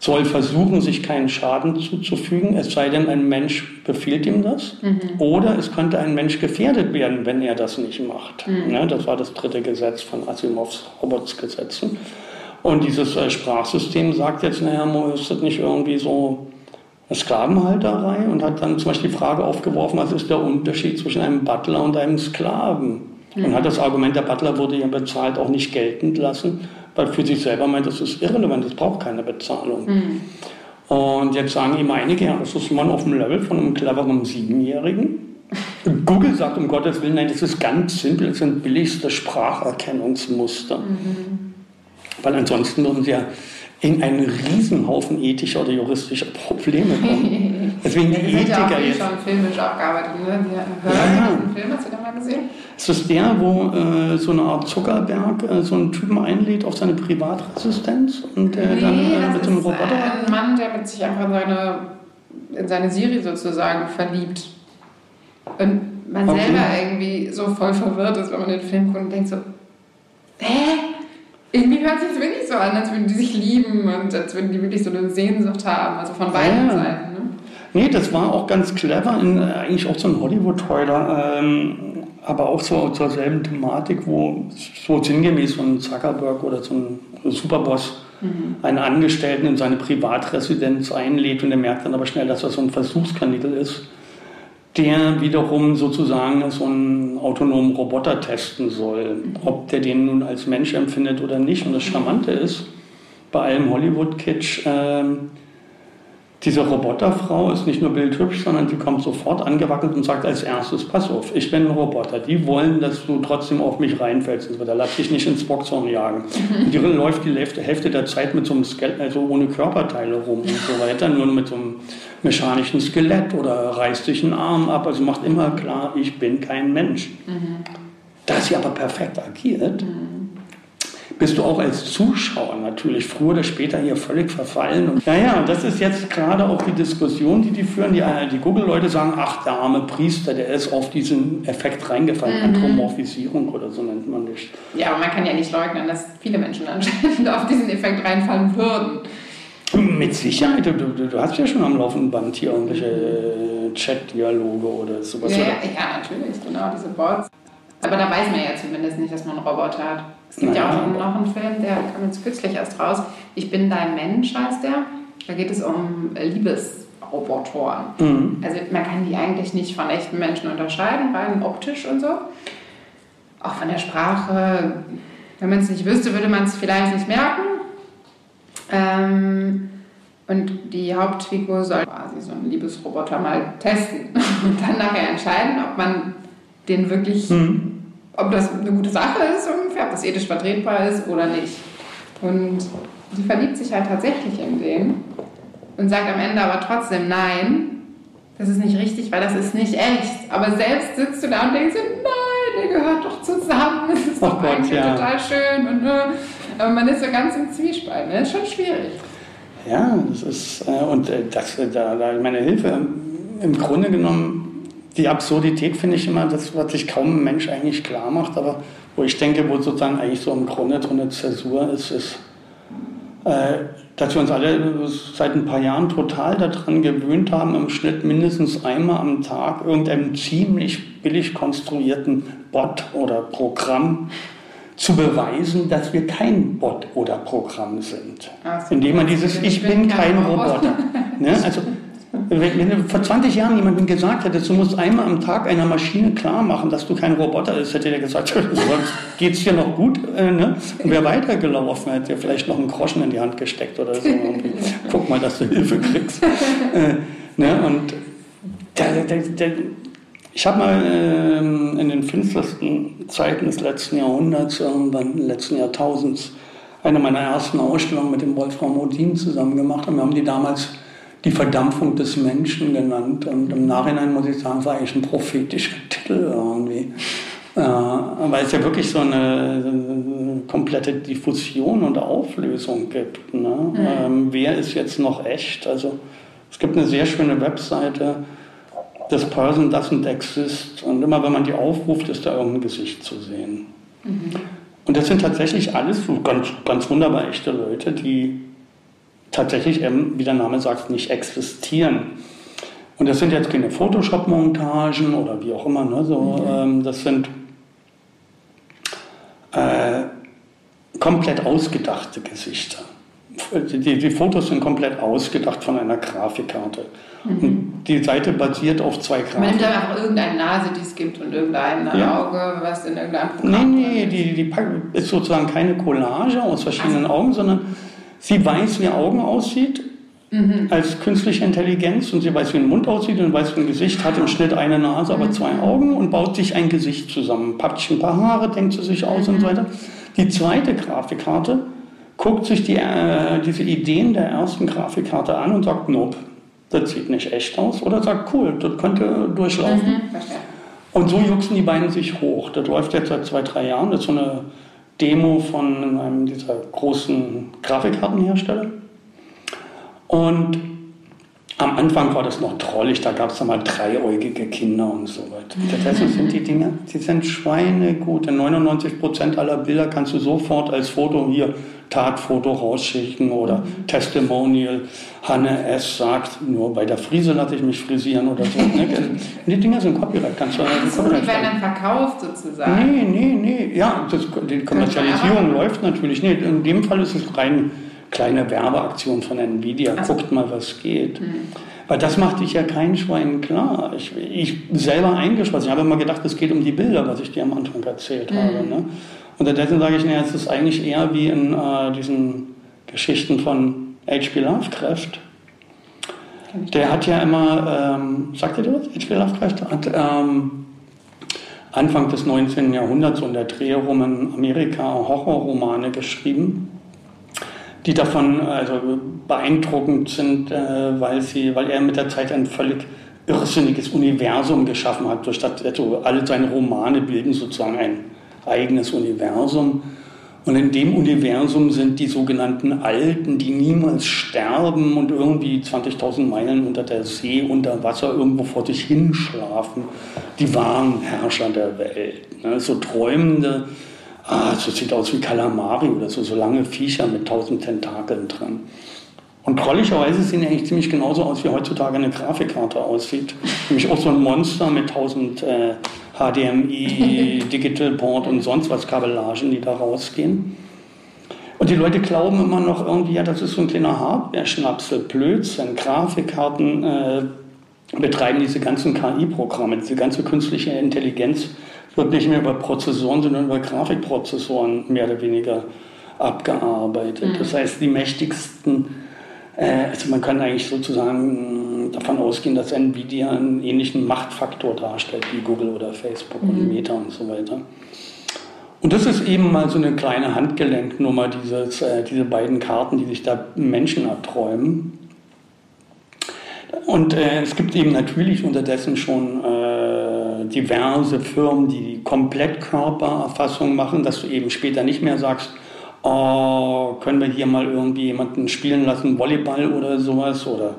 Speaker 4: soll versuchen, sich keinen Schaden zuzufügen, es sei denn, ein Mensch befiehlt ihm das. Mhm. Oder es könnte ein Mensch gefährdet werden, wenn er das nicht macht. Mhm. Ja, das war das dritte Gesetz von Asimovs Robotsgesetzen. Und dieses äh, Sprachsystem sagt jetzt, naja, ist das nicht irgendwie so eine Sklavenhalterei? Und hat dann zum Beispiel die Frage aufgeworfen, was ist der Unterschied zwischen einem Butler und einem Sklaven? Mhm. Und hat das Argument, der Butler wurde ja bezahlt, auch nicht geltend lassen weil für sich selber meint, das ist irrelevant, das braucht keine Bezahlung. Mhm. Und jetzt sagen ihm einige, ja, das ist man auf dem Level von einem cleveren Siebenjährigen. Google sagt um Gottes Willen, nein, das ist ganz simpel, das sind billigste Spracherkennungsmuster. Mhm. Weil ansonsten würden sie ja in einen Riesenhaufen ethischer oder juristischer Probleme kommen. *laughs* Deswegen die
Speaker 1: Ethiker
Speaker 4: ja
Speaker 1: jetzt. schon filmisch aufgearbeitet. Ne? Die ja, ja. Film, hast du da mal gesehen?
Speaker 4: Ist das der, wo äh, so eine Art Zuckerberg äh, so einen Typen einlädt auf seine Privatresistenz und äh,
Speaker 1: nee,
Speaker 4: dann
Speaker 1: äh, mit so einem Roboter? Ein Mann, der mit sich einfach in seine, in seine Siri sozusagen verliebt. Und man okay. selber irgendwie so voll verwirrt ist, wenn man den Film guckt und denkt so, hä? Irgendwie hört sich das wirklich so an, als würden die sich lieben und als würden die wirklich so eine Sehnsucht haben, also von beiden ja. Seiten. Ne?
Speaker 4: Nee, das war auch ganz clever, in, äh, eigentlich auch so ein Hollywood-Trailer, ähm, aber auch so zur selben Thematik, wo so sinngemäß so ein Zuckerberg oder so ein Superboss mhm. einen Angestellten in seine Privatresidenz einlädt und er merkt dann aber schnell, dass das so ein Versuchskanickel ist der wiederum sozusagen so einen autonomen Roboter testen soll. Ob der den nun als Mensch empfindet oder nicht. Und das Charmante ist, bei allem Hollywood-Kitsch, äh, diese Roboterfrau ist nicht nur bildhübsch, sondern die kommt sofort angewackelt und sagt als erstes, pass auf, ich bin ein Roboter. Die wollen, dass du trotzdem auf mich reinfällst. Also, da lass dich nicht ins Boxhorn jagen. *laughs* Die läuft die Hälfte der Zeit mit so einem Skelett, also ohne Körperteile rum und so weiter, nur mit so einem mechanischen Skelett oder reißt sich einen Arm ab. Also macht immer klar, ich bin kein Mensch. Mhm. Da sie aber perfekt agiert, mhm bist du auch als Zuschauer natürlich früher oder später hier völlig verfallen. Und naja, das ist jetzt gerade auch die Diskussion, die die führen. Die, die Google-Leute sagen, ach, der arme Priester, der ist auf diesen Effekt reingefallen. Mhm. Anthropomorphisierung oder so nennt man das.
Speaker 1: Ja, aber man kann ja nicht leugnen, dass viele Menschen anscheinend auf diesen Effekt reinfallen würden.
Speaker 4: Mit Sicherheit. Du, du, du, hast ja schon am laufenden Band hier irgendwelche äh, Chat-Dialoge oder sowas.
Speaker 1: Ja, ja, natürlich, genau, diese Bots. Aber da weiß man ja zumindest nicht, dass man einen Roboter hat. Es gibt ja auch noch einen Film, der kam jetzt kürzlich erst raus. Ich bin dein Mensch heißt der. Da geht es um Liebesrobotoren. Mhm. Also man kann die eigentlich nicht von echten Menschen unterscheiden, rein optisch und so. Auch von der Sprache. Wenn man es nicht wüsste, würde man es vielleicht nicht merken. Ähm, und die Hauptfigur soll quasi so einen Liebesroboter mal testen *laughs* und dann nachher entscheiden, ob man den wirklich mhm ob das eine gute Sache ist ungefähr, ob das ethisch vertretbar ist oder nicht. Und sie verliebt sich halt tatsächlich in den und sagt am Ende aber trotzdem nein, das ist nicht richtig, weil das ist nicht echt. Aber selbst sitzt du da und denkst, nein, ihr gehört doch zusammen, das ist doch Gott, eigentlich ja. total schön. Und, äh, aber man ist so ganz im Zwiespalt, ne? das ist schon schwierig.
Speaker 4: Ja, das ist, äh, und äh, das, da, da meine Hilfe im Grunde genommen die Absurdität finde ich immer das, was sich kaum ein Mensch eigentlich klar macht, aber wo ich denke, wo sozusagen eigentlich so im Grunde so eine Zäsur ist, ist, äh, dass wir uns alle seit ein paar Jahren total daran gewöhnt haben, im Schnitt mindestens einmal am Tag irgendeinem ziemlich billig konstruierten Bot oder Programm zu beweisen, dass wir kein Bot oder Programm sind. So, Indem man dieses Ich bin kein Roboter. ne? Also wenn, vor 20 Jahren jemandem gesagt hätte, du musst einmal am Tag einer Maschine klar machen, dass du kein Roboter bist, hätte der gesagt, *laughs* sonst geht es dir noch gut. Äh, ne? Und wäre weitergelaufen, hätte dir vielleicht noch einen Groschen in die Hand gesteckt oder so. Guck mal, dass du Hilfe kriegst. *laughs* äh, ne? Und der, der, der, ich habe mal äh, in den finstersten Zeiten des letzten Jahrhunderts, irgendwann letzten Jahrtausends, eine meiner ersten Ausstellungen mit dem Wolfram Modin zusammen gemacht. Und wir haben die damals die Verdampfung des Menschen genannt. Und im Nachhinein muss ich sagen, es war eigentlich ein prophetischer Titel irgendwie. Äh, weil es ja wirklich so eine, eine, komplette Diffusion und Auflösung gibt. Ne? Mhm. Ähm, wer ist jetzt noch echt? Also es gibt eine sehr schöne Webseite, das Person doesn't exist. Und immer wenn man die aufruft, ist da irgendein Gesicht zu sehen. Mhm. Und das sind tatsächlich alles so ganz, ganz wunderbar echte Leute, die tatsächlich, eben, wie der Name sagt, nicht existieren. Und das sind jetzt keine Photoshop-Montagen oder wie auch immer. Ne? So, mhm. ähm, das sind äh, komplett ausgedachte Gesichter. Die, die, Fotos sind komplett ausgedacht von einer Grafikkarte. Mhm. die Seite basiert auf zwei Grafiken.
Speaker 1: Man nimmt dann irgendeine Nase, die es gibt und irgendein ja. Auge, was in irgendeinem
Speaker 4: Programm Nee, nee, die, die ist sozusagen keine Collage aus verschiedenen also. Augen, sondern Sie weiß, wie Augen aussieht. als künstliche Intelligenz und sie weiß, wie ein Mund aussieht und weiß, wie ein Gesicht hat im Schnitt eine Nase, aber zwei Augen und baut sich ein Gesicht zusammen. Pappt sich ein paar Haare, denkt sie sich aus und so weiter. Die zweite Grafikkarte guckt sich die, äh, diese Ideen der ersten Grafikkarte an und sagt, nope, das sieht nicht echt aus. Oder sagt, cool, das könnte durchlaufen.
Speaker 1: Verstehe.
Speaker 4: Und so juxen die beiden sich hoch. Das läuft jetzt seit zwei, drei Jahren. Das ist so eine Demo von einem dieser großen Grafikkartenhersteller. Und am Anfang war das noch trollig, da gab es mal dreieugige Kinder und so weiter. Stattdessen sind die Dinge, die sind schweinegut. In 99% aller Bilder kannst du sofort als Foto hier Tatfoto rausschicken oder Testimonial. Hanne S. sagt, nur bei der Friese lasse ich mich frisieren oder so. ne? Die Dinger sind Copyright, kannst du
Speaker 1: Ach so,
Speaker 4: Copyright
Speaker 1: die werden dann verkauft sozusagen.
Speaker 4: Nee, nee, nee. Ja, das, die Kommerzialisierung läuft natürlich. Nee, in dem Fall ist es rein kleine Werbeaktion von Nvidia.
Speaker 1: Ach.
Speaker 4: Guckt mal, was geht. Weil das macht dich ja kein Schwein klar. Ich, ich selber eingeschlossen. Ich habe immer gedacht, es geht um die Bilder, was ich dir am Anfang erzählt habe. Ne? Und stattdessen sage ich, naja, es ist eigentlich eher wie in äh, diesen Geschichten von H.P. Lovecraft. Der hat ja immer, ähm, sagt ihr das? H.P. Lovecraft hat ähm, Anfang des 19. Jahrhunderts in der Dreh rum in Amerika Horrorromane geschrieben, die davon also beeindruckend sind, äh, weil, sie, weil er mit der Zeit ein völlig irrsinniges Universum geschaffen hat. Durch das, also alle seine Romane bilden sozusagen ein eigenes Universum. Und in dem Universum sind die sogenannten Alten, die niemals sterben und irgendwie 20.000 Meilen unter der See, unter Wasser irgendwo vor sich hinschlafen, die wahren Herrscher der Welt. Ne? So träumende, ah, so sieht aus wie Kalamari oder so, so lange Viecher mit tausend Tentakeln dran. Und trolligerweise sehen die eigentlich ziemlich genauso aus, wie heutzutage eine Grafikkarte aussieht. Nämlich auch so ein Monster mit 1000 äh, HDMI, *laughs* Digital Port und sonst was Kabellagen, die da rausgehen. Und die Leute glauben immer noch irgendwie, ja, das ist so ein kleiner Hardware-Schnapsel, Blödsinn. Grafikkarten äh, betreiben diese ganzen KI-Programme, diese ganze künstliche Intelligenz wird nicht mehr über Prozessoren, sondern über Grafikprozessoren mehr oder weniger abgearbeitet. Das heißt, die mächtigsten äh, also man kann eigentlich sozusagen davon ausgehen, dass Nvidia einen ähnlichen Machtfaktor darstellt wie Google oder Facebook und Meta und so weiter. Und das ist eben mal so eine kleine Handgelenknummer, dieses, äh, diese beiden Karten, die sich da Menschen erträumen. Und äh, es gibt eben natürlich unterdessen schon äh, diverse Firmen, die die Komplettkörpererfassung machen, dass du eben später nicht mehr sagst, oh, können wir hier mal irgendwie jemanden spielen lassen, Volleyball oder sowas, oder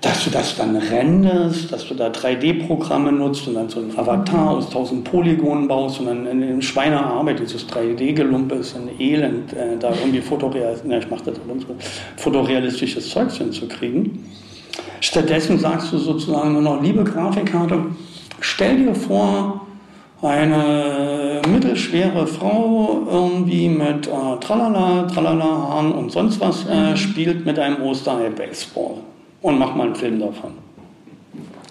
Speaker 4: dass du das dann renderst, dass du da 3D-Programme nutzt und dann so einen Avatar aus 1000 Polygonen baust und dann in den Schweinearbeit, dieses 3D-Gelumpe ist ein Elend, äh, da irgendwie fotoreal, ich mach das aber so, fotorealistisches Zeugs hinzukriegen. Stattdessen sagst du sozusagen nur noch, liebe Grafikkarte, stell dir vor, eine mittelschwere Frau irgendwie mit äh, Tralala, Tralala Haaren und sonst was äh, spielt mit einem Osterei Baseball und mach mal einen Film davon.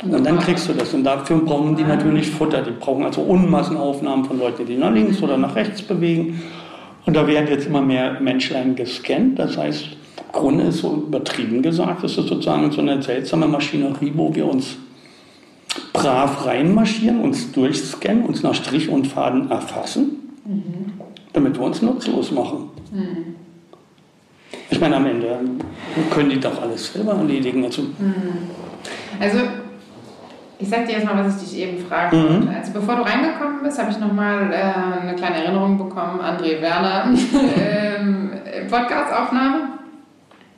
Speaker 4: Und dann kriegst du das. Und dafür brauchen die natürlich Futter. Die brauchen also Unmassenaufnahmen von Leuten, die nach links oder nach rechts bewegen. Und da werden jetzt immer mehr Menschlein gescannt. Das heißt, im Grunde ist so übertrieben gesagt, ist es sozusagen so eine seltsame Maschinerie, wo wir uns brav reinmarschieren, uns durchscannen, uns nach Strich und Faden erfassen, damit wir uns nutzlos machen. Ich meine, am Ende können die doch alles selber erledigen. Also,
Speaker 1: Also, ich sag dir jetzt mal, was ich dich eben fragen
Speaker 4: Mhm.
Speaker 1: wollte. Also, bevor du reingekommen bist, habe ich nochmal äh, eine kleine Erinnerung bekommen. André Werner, *laughs* ähm, Podcast-Aufnahme.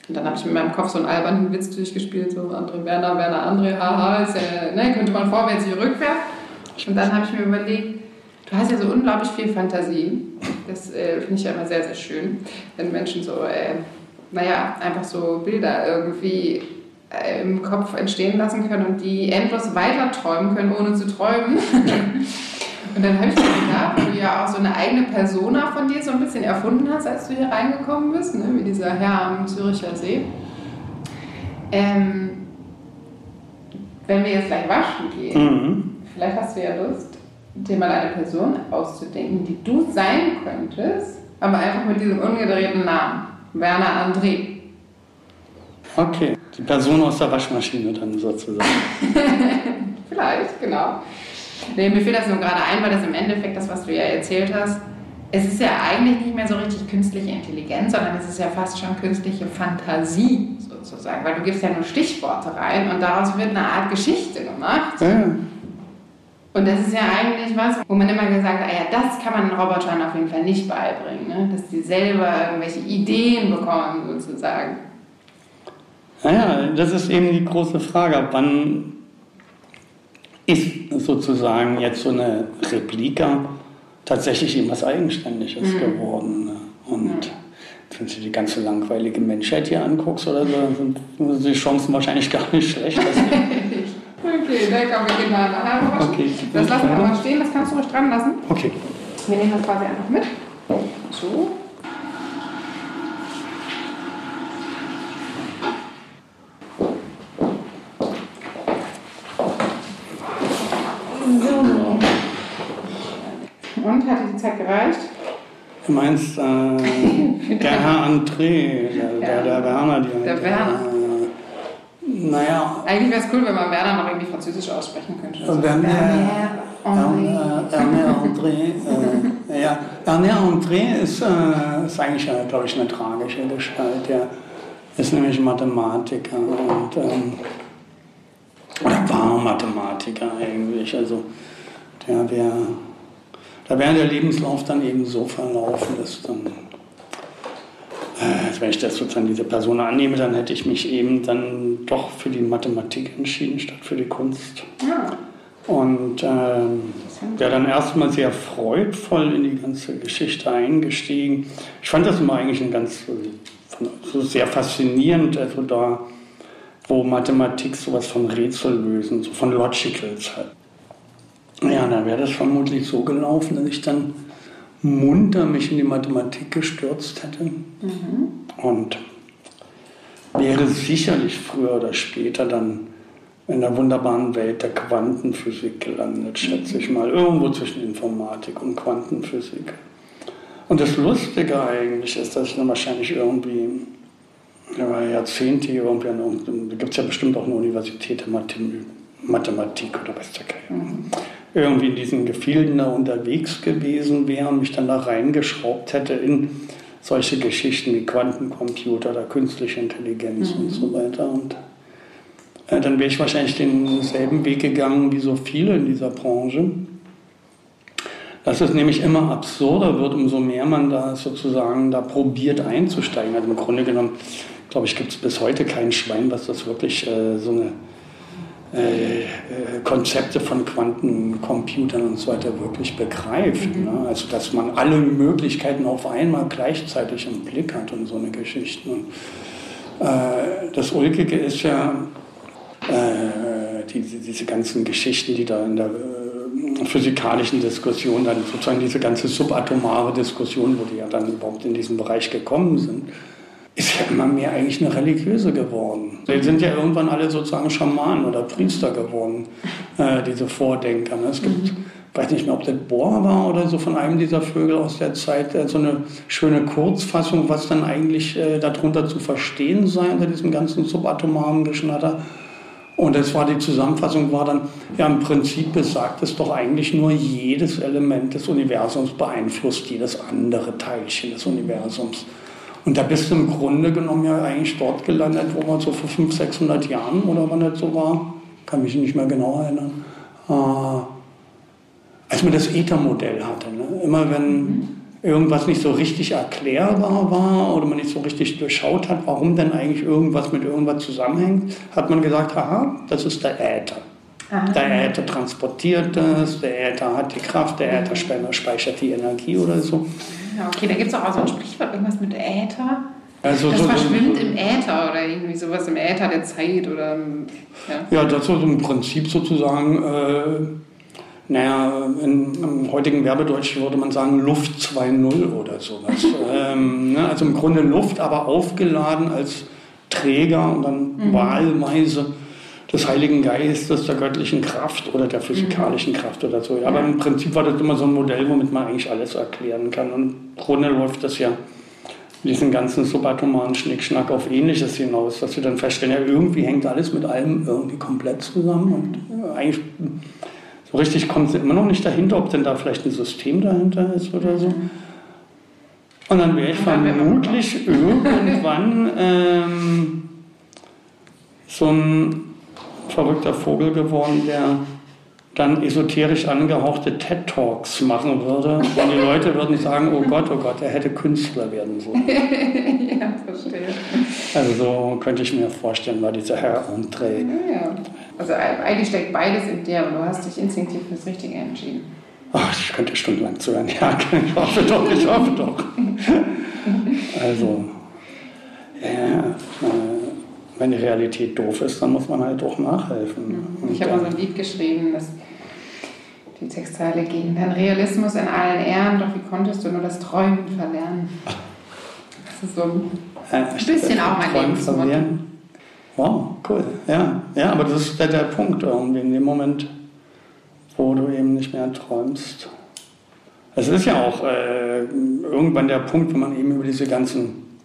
Speaker 1: Und dann habe ich mit meinem Kopf so einen albernen Witz durchgespielt, so André Werner, Werner André, haha, ist ja, ne, könnte man vorwärts wie rückwärts. Und dann habe ich mir überlegt, du hast ja so unglaublich viel Fantasie. Das äh, finde ich ja immer sehr, sehr schön, wenn Menschen so, äh, naja, einfach so Bilder irgendwie äh, im Kopf entstehen lassen können und die endlos weiter träumen können, ohne zu träumen. *laughs* Und dann habe ich mir gedacht, weil du ja auch so eine eigene Persona von dir so ein bisschen erfunden hast, als du hier reingekommen bist, ne? wie dieser Herr am Züricher See. Ähm, wenn wir jetzt gleich waschen gehen,
Speaker 4: mhm.
Speaker 1: vielleicht hast du ja Lust, dir mal eine Person auszudenken, die du sein könntest, aber einfach mit diesem ungedrehten Namen. Werner André.
Speaker 4: Okay, die Person aus der Waschmaschine dann sozusagen. *laughs*
Speaker 1: Vielleicht, genau. Nee, mir fiel das nur gerade ein, weil das im Endeffekt das, was du ja erzählt hast, es ist ja eigentlich nicht mehr so richtig künstliche Intelligenz, sondern es ist ja fast schon künstliche Fantasie sozusagen, weil du gibst ja nur Stichworte rein und daraus wird eine Art Geschichte gemacht.
Speaker 4: Ja.
Speaker 1: Und das ist ja eigentlich was, wo man immer gesagt hat, ah ja, das kann man Robotern auf jeden Fall nicht beibringen, ne? dass die selber irgendwelche Ideen bekommen sozusagen.
Speaker 4: Naja, das ist eben die große Frage, wann ist sozusagen jetzt so eine Replika tatsächlich eben was Eigenständiges mhm. geworden. Ne? Und mhm. wenn du die ganze langweilige Menschheit hier anguckst oder so, dann sind die Chancen wahrscheinlich gar nicht schlecht.
Speaker 1: dann *laughs* gehen mal nachher noch okay, Das lassen wir mal stehen, das kannst du ruhig dran lassen.
Speaker 4: Okay.
Speaker 1: Wir nehmen das quasi einfach mit. So. Und hat die Zeit gereicht?
Speaker 4: Du meinst äh, *laughs* der Herr André, der, der, der Werner.
Speaker 1: Die, der Werner.
Speaker 4: Äh, naja.
Speaker 1: Eigentlich wäre es cool, wenn man Werner noch irgendwie Französisch aussprechen könnte.
Speaker 4: Also Werner André. Werner André. Äh, ja, Werner André ist, äh, ist eigentlich, glaube ich, eine tragische Gestalt. Der ist nämlich Mathematiker und ähm, oder war Mathematiker eigentlich. Also der wäre da wäre der Lebenslauf dann eben so verlaufen, dass dann, äh, wenn ich das sozusagen diese Person annehme, dann hätte ich mich eben dann doch für die Mathematik entschieden statt für die Kunst.
Speaker 1: Ja.
Speaker 4: Und äh, wäre dann erstmal sehr freudvoll in die ganze Geschichte eingestiegen. Ich fand das immer eigentlich ein ganz so sehr faszinierend, also da, wo Mathematik sowas von Rätsel lösen, so von Logicals hat. Ja, dann wäre das vermutlich so gelaufen, dass ich dann munter mich in die Mathematik gestürzt hätte. Mhm. Und wäre sicherlich früher oder später dann in der wunderbaren Welt der Quantenphysik gelandet, schätze ich mal. Irgendwo zwischen Informatik und Quantenphysik. Und das Lustige eigentlich ist, dass ich dann wahrscheinlich irgendwie ja, Jahrzehnte irgendwie, da gibt es ja bestimmt auch eine Universität der Mathematik oder was der Geil. Irgendwie in diesen Gefilden da unterwegs gewesen wäre und mich dann da reingeschraubt hätte in solche Geschichten wie Quantencomputer oder künstliche Intelligenz mhm. und so weiter. Und äh, dann wäre ich wahrscheinlich denselben Weg gegangen wie so viele in dieser Branche. Dass es nämlich immer absurder wird, umso mehr man da sozusagen da probiert einzusteigen. Also im Grunde genommen, glaube ich, gibt es bis heute kein Schwein, was das wirklich äh, so eine Konzepte von Quantencomputern und so weiter wirklich begreift. Mhm. Ne? Also dass man alle Möglichkeiten auf einmal gleichzeitig im Blick hat und so eine Geschichte. Und, äh, das Ulkige ist ja äh, die, diese ganzen Geschichten, die da in der äh, physikalischen Diskussion, dann sozusagen diese ganze subatomare Diskussion, wo die ja dann überhaupt in diesen Bereich gekommen sind ist ja immer mehr eigentlich eine religiöse geworden. Die sind ja irgendwann alle sozusagen Schamanen oder Priester geworden, äh, diese Vordenker. Ne? Es gibt, mhm. weiß nicht mehr, ob das Bohr war oder so von einem dieser Vögel aus der Zeit, äh, so eine schöne Kurzfassung, was dann eigentlich äh, darunter zu verstehen sei unter diesem ganzen subatomaren Geschnatter. Und das war die Zusammenfassung, war dann, ja im Prinzip besagt es doch eigentlich nur, jedes Element des Universums beeinflusst jedes andere Teilchen des Universums. Und da bist du im Grunde genommen ja eigentlich dort gelandet, wo man so vor 500, 600 Jahren oder wann das so war, kann mich nicht mehr genau erinnern, äh, als man das Ether-Modell hatte. Ne? Immer wenn mhm. irgendwas nicht so richtig erklärbar war oder man nicht so richtig durchschaut hat, warum denn eigentlich irgendwas mit irgendwas zusammenhängt, hat man gesagt, aha, das ist der Äther. Aha. Der Äther transportiert das, der Äther hat die Kraft, der Äther speichert die Energie oder so.
Speaker 1: Ja, okay, da gibt es auch so ein Sprichwort, irgendwas mit Äther.
Speaker 4: Also
Speaker 1: das
Speaker 4: so
Speaker 1: verschwimmt so, im Äther oder irgendwie sowas im Äther der Zeit oder.
Speaker 4: Ja, ja das ist im Prinzip sozusagen. Äh, naja, in, im heutigen Werbedeutsch würde man sagen Luft 2.0 oder sowas. *laughs* ähm, ne, also im Grunde Luft, aber aufgeladen als Träger und dann mhm. wahlweise des Heiligen Geistes, der göttlichen Kraft oder der physikalischen mhm. Kraft oder so. Aber im Prinzip war das immer so ein Modell, womit man eigentlich alles erklären kann. Und im Grunde läuft das ja diesen ganzen subatomaren Schnickschnack auf Ähnliches hinaus, dass wir dann feststellen, ja, irgendwie hängt alles mit allem irgendwie komplett zusammen und äh, eigentlich so richtig kommt es immer noch nicht dahinter, ob denn da vielleicht ein System dahinter ist oder so. Und dann wäre ich vermutlich irgendwann *laughs* ähm, so ein verrückter Vogel geworden, der dann esoterisch angehauchte TED-Talks machen würde. Und die Leute würden sagen, oh Gott, oh Gott, er hätte Künstler werden sollen. *laughs*
Speaker 1: ja, verstehe.
Speaker 4: Also so könnte ich mir vorstellen, war dieser Herr André.
Speaker 1: Ja, ja. Also eigentlich steckt beides in dir, aber du hast dich instinktiv fürs Richtige entschieden.
Speaker 4: Ach, ich könnte stundenlang zuhören. Ja, *laughs* ich hoffe doch, ich hoffe doch. *laughs* Also, ja, äh, wenn die Realität doof ist, dann muss man halt auch nachhelfen.
Speaker 1: Ich habe mal so ein Lied geschrieben, das die Textzeile gegen dein Realismus in allen Ehren, doch wie konntest du nur das Träumen verlernen? Das ist so ein
Speaker 4: Äh,
Speaker 1: bisschen auch mein Lebensmotto.
Speaker 4: Wow, cool. Ja, ja, aber das ist der, der Punkt irgendwie in dem Moment, wo du eben nicht mehr träumst. Es ist ja auch äh, irgendwann der Punkt, wo man eben über diese ganzen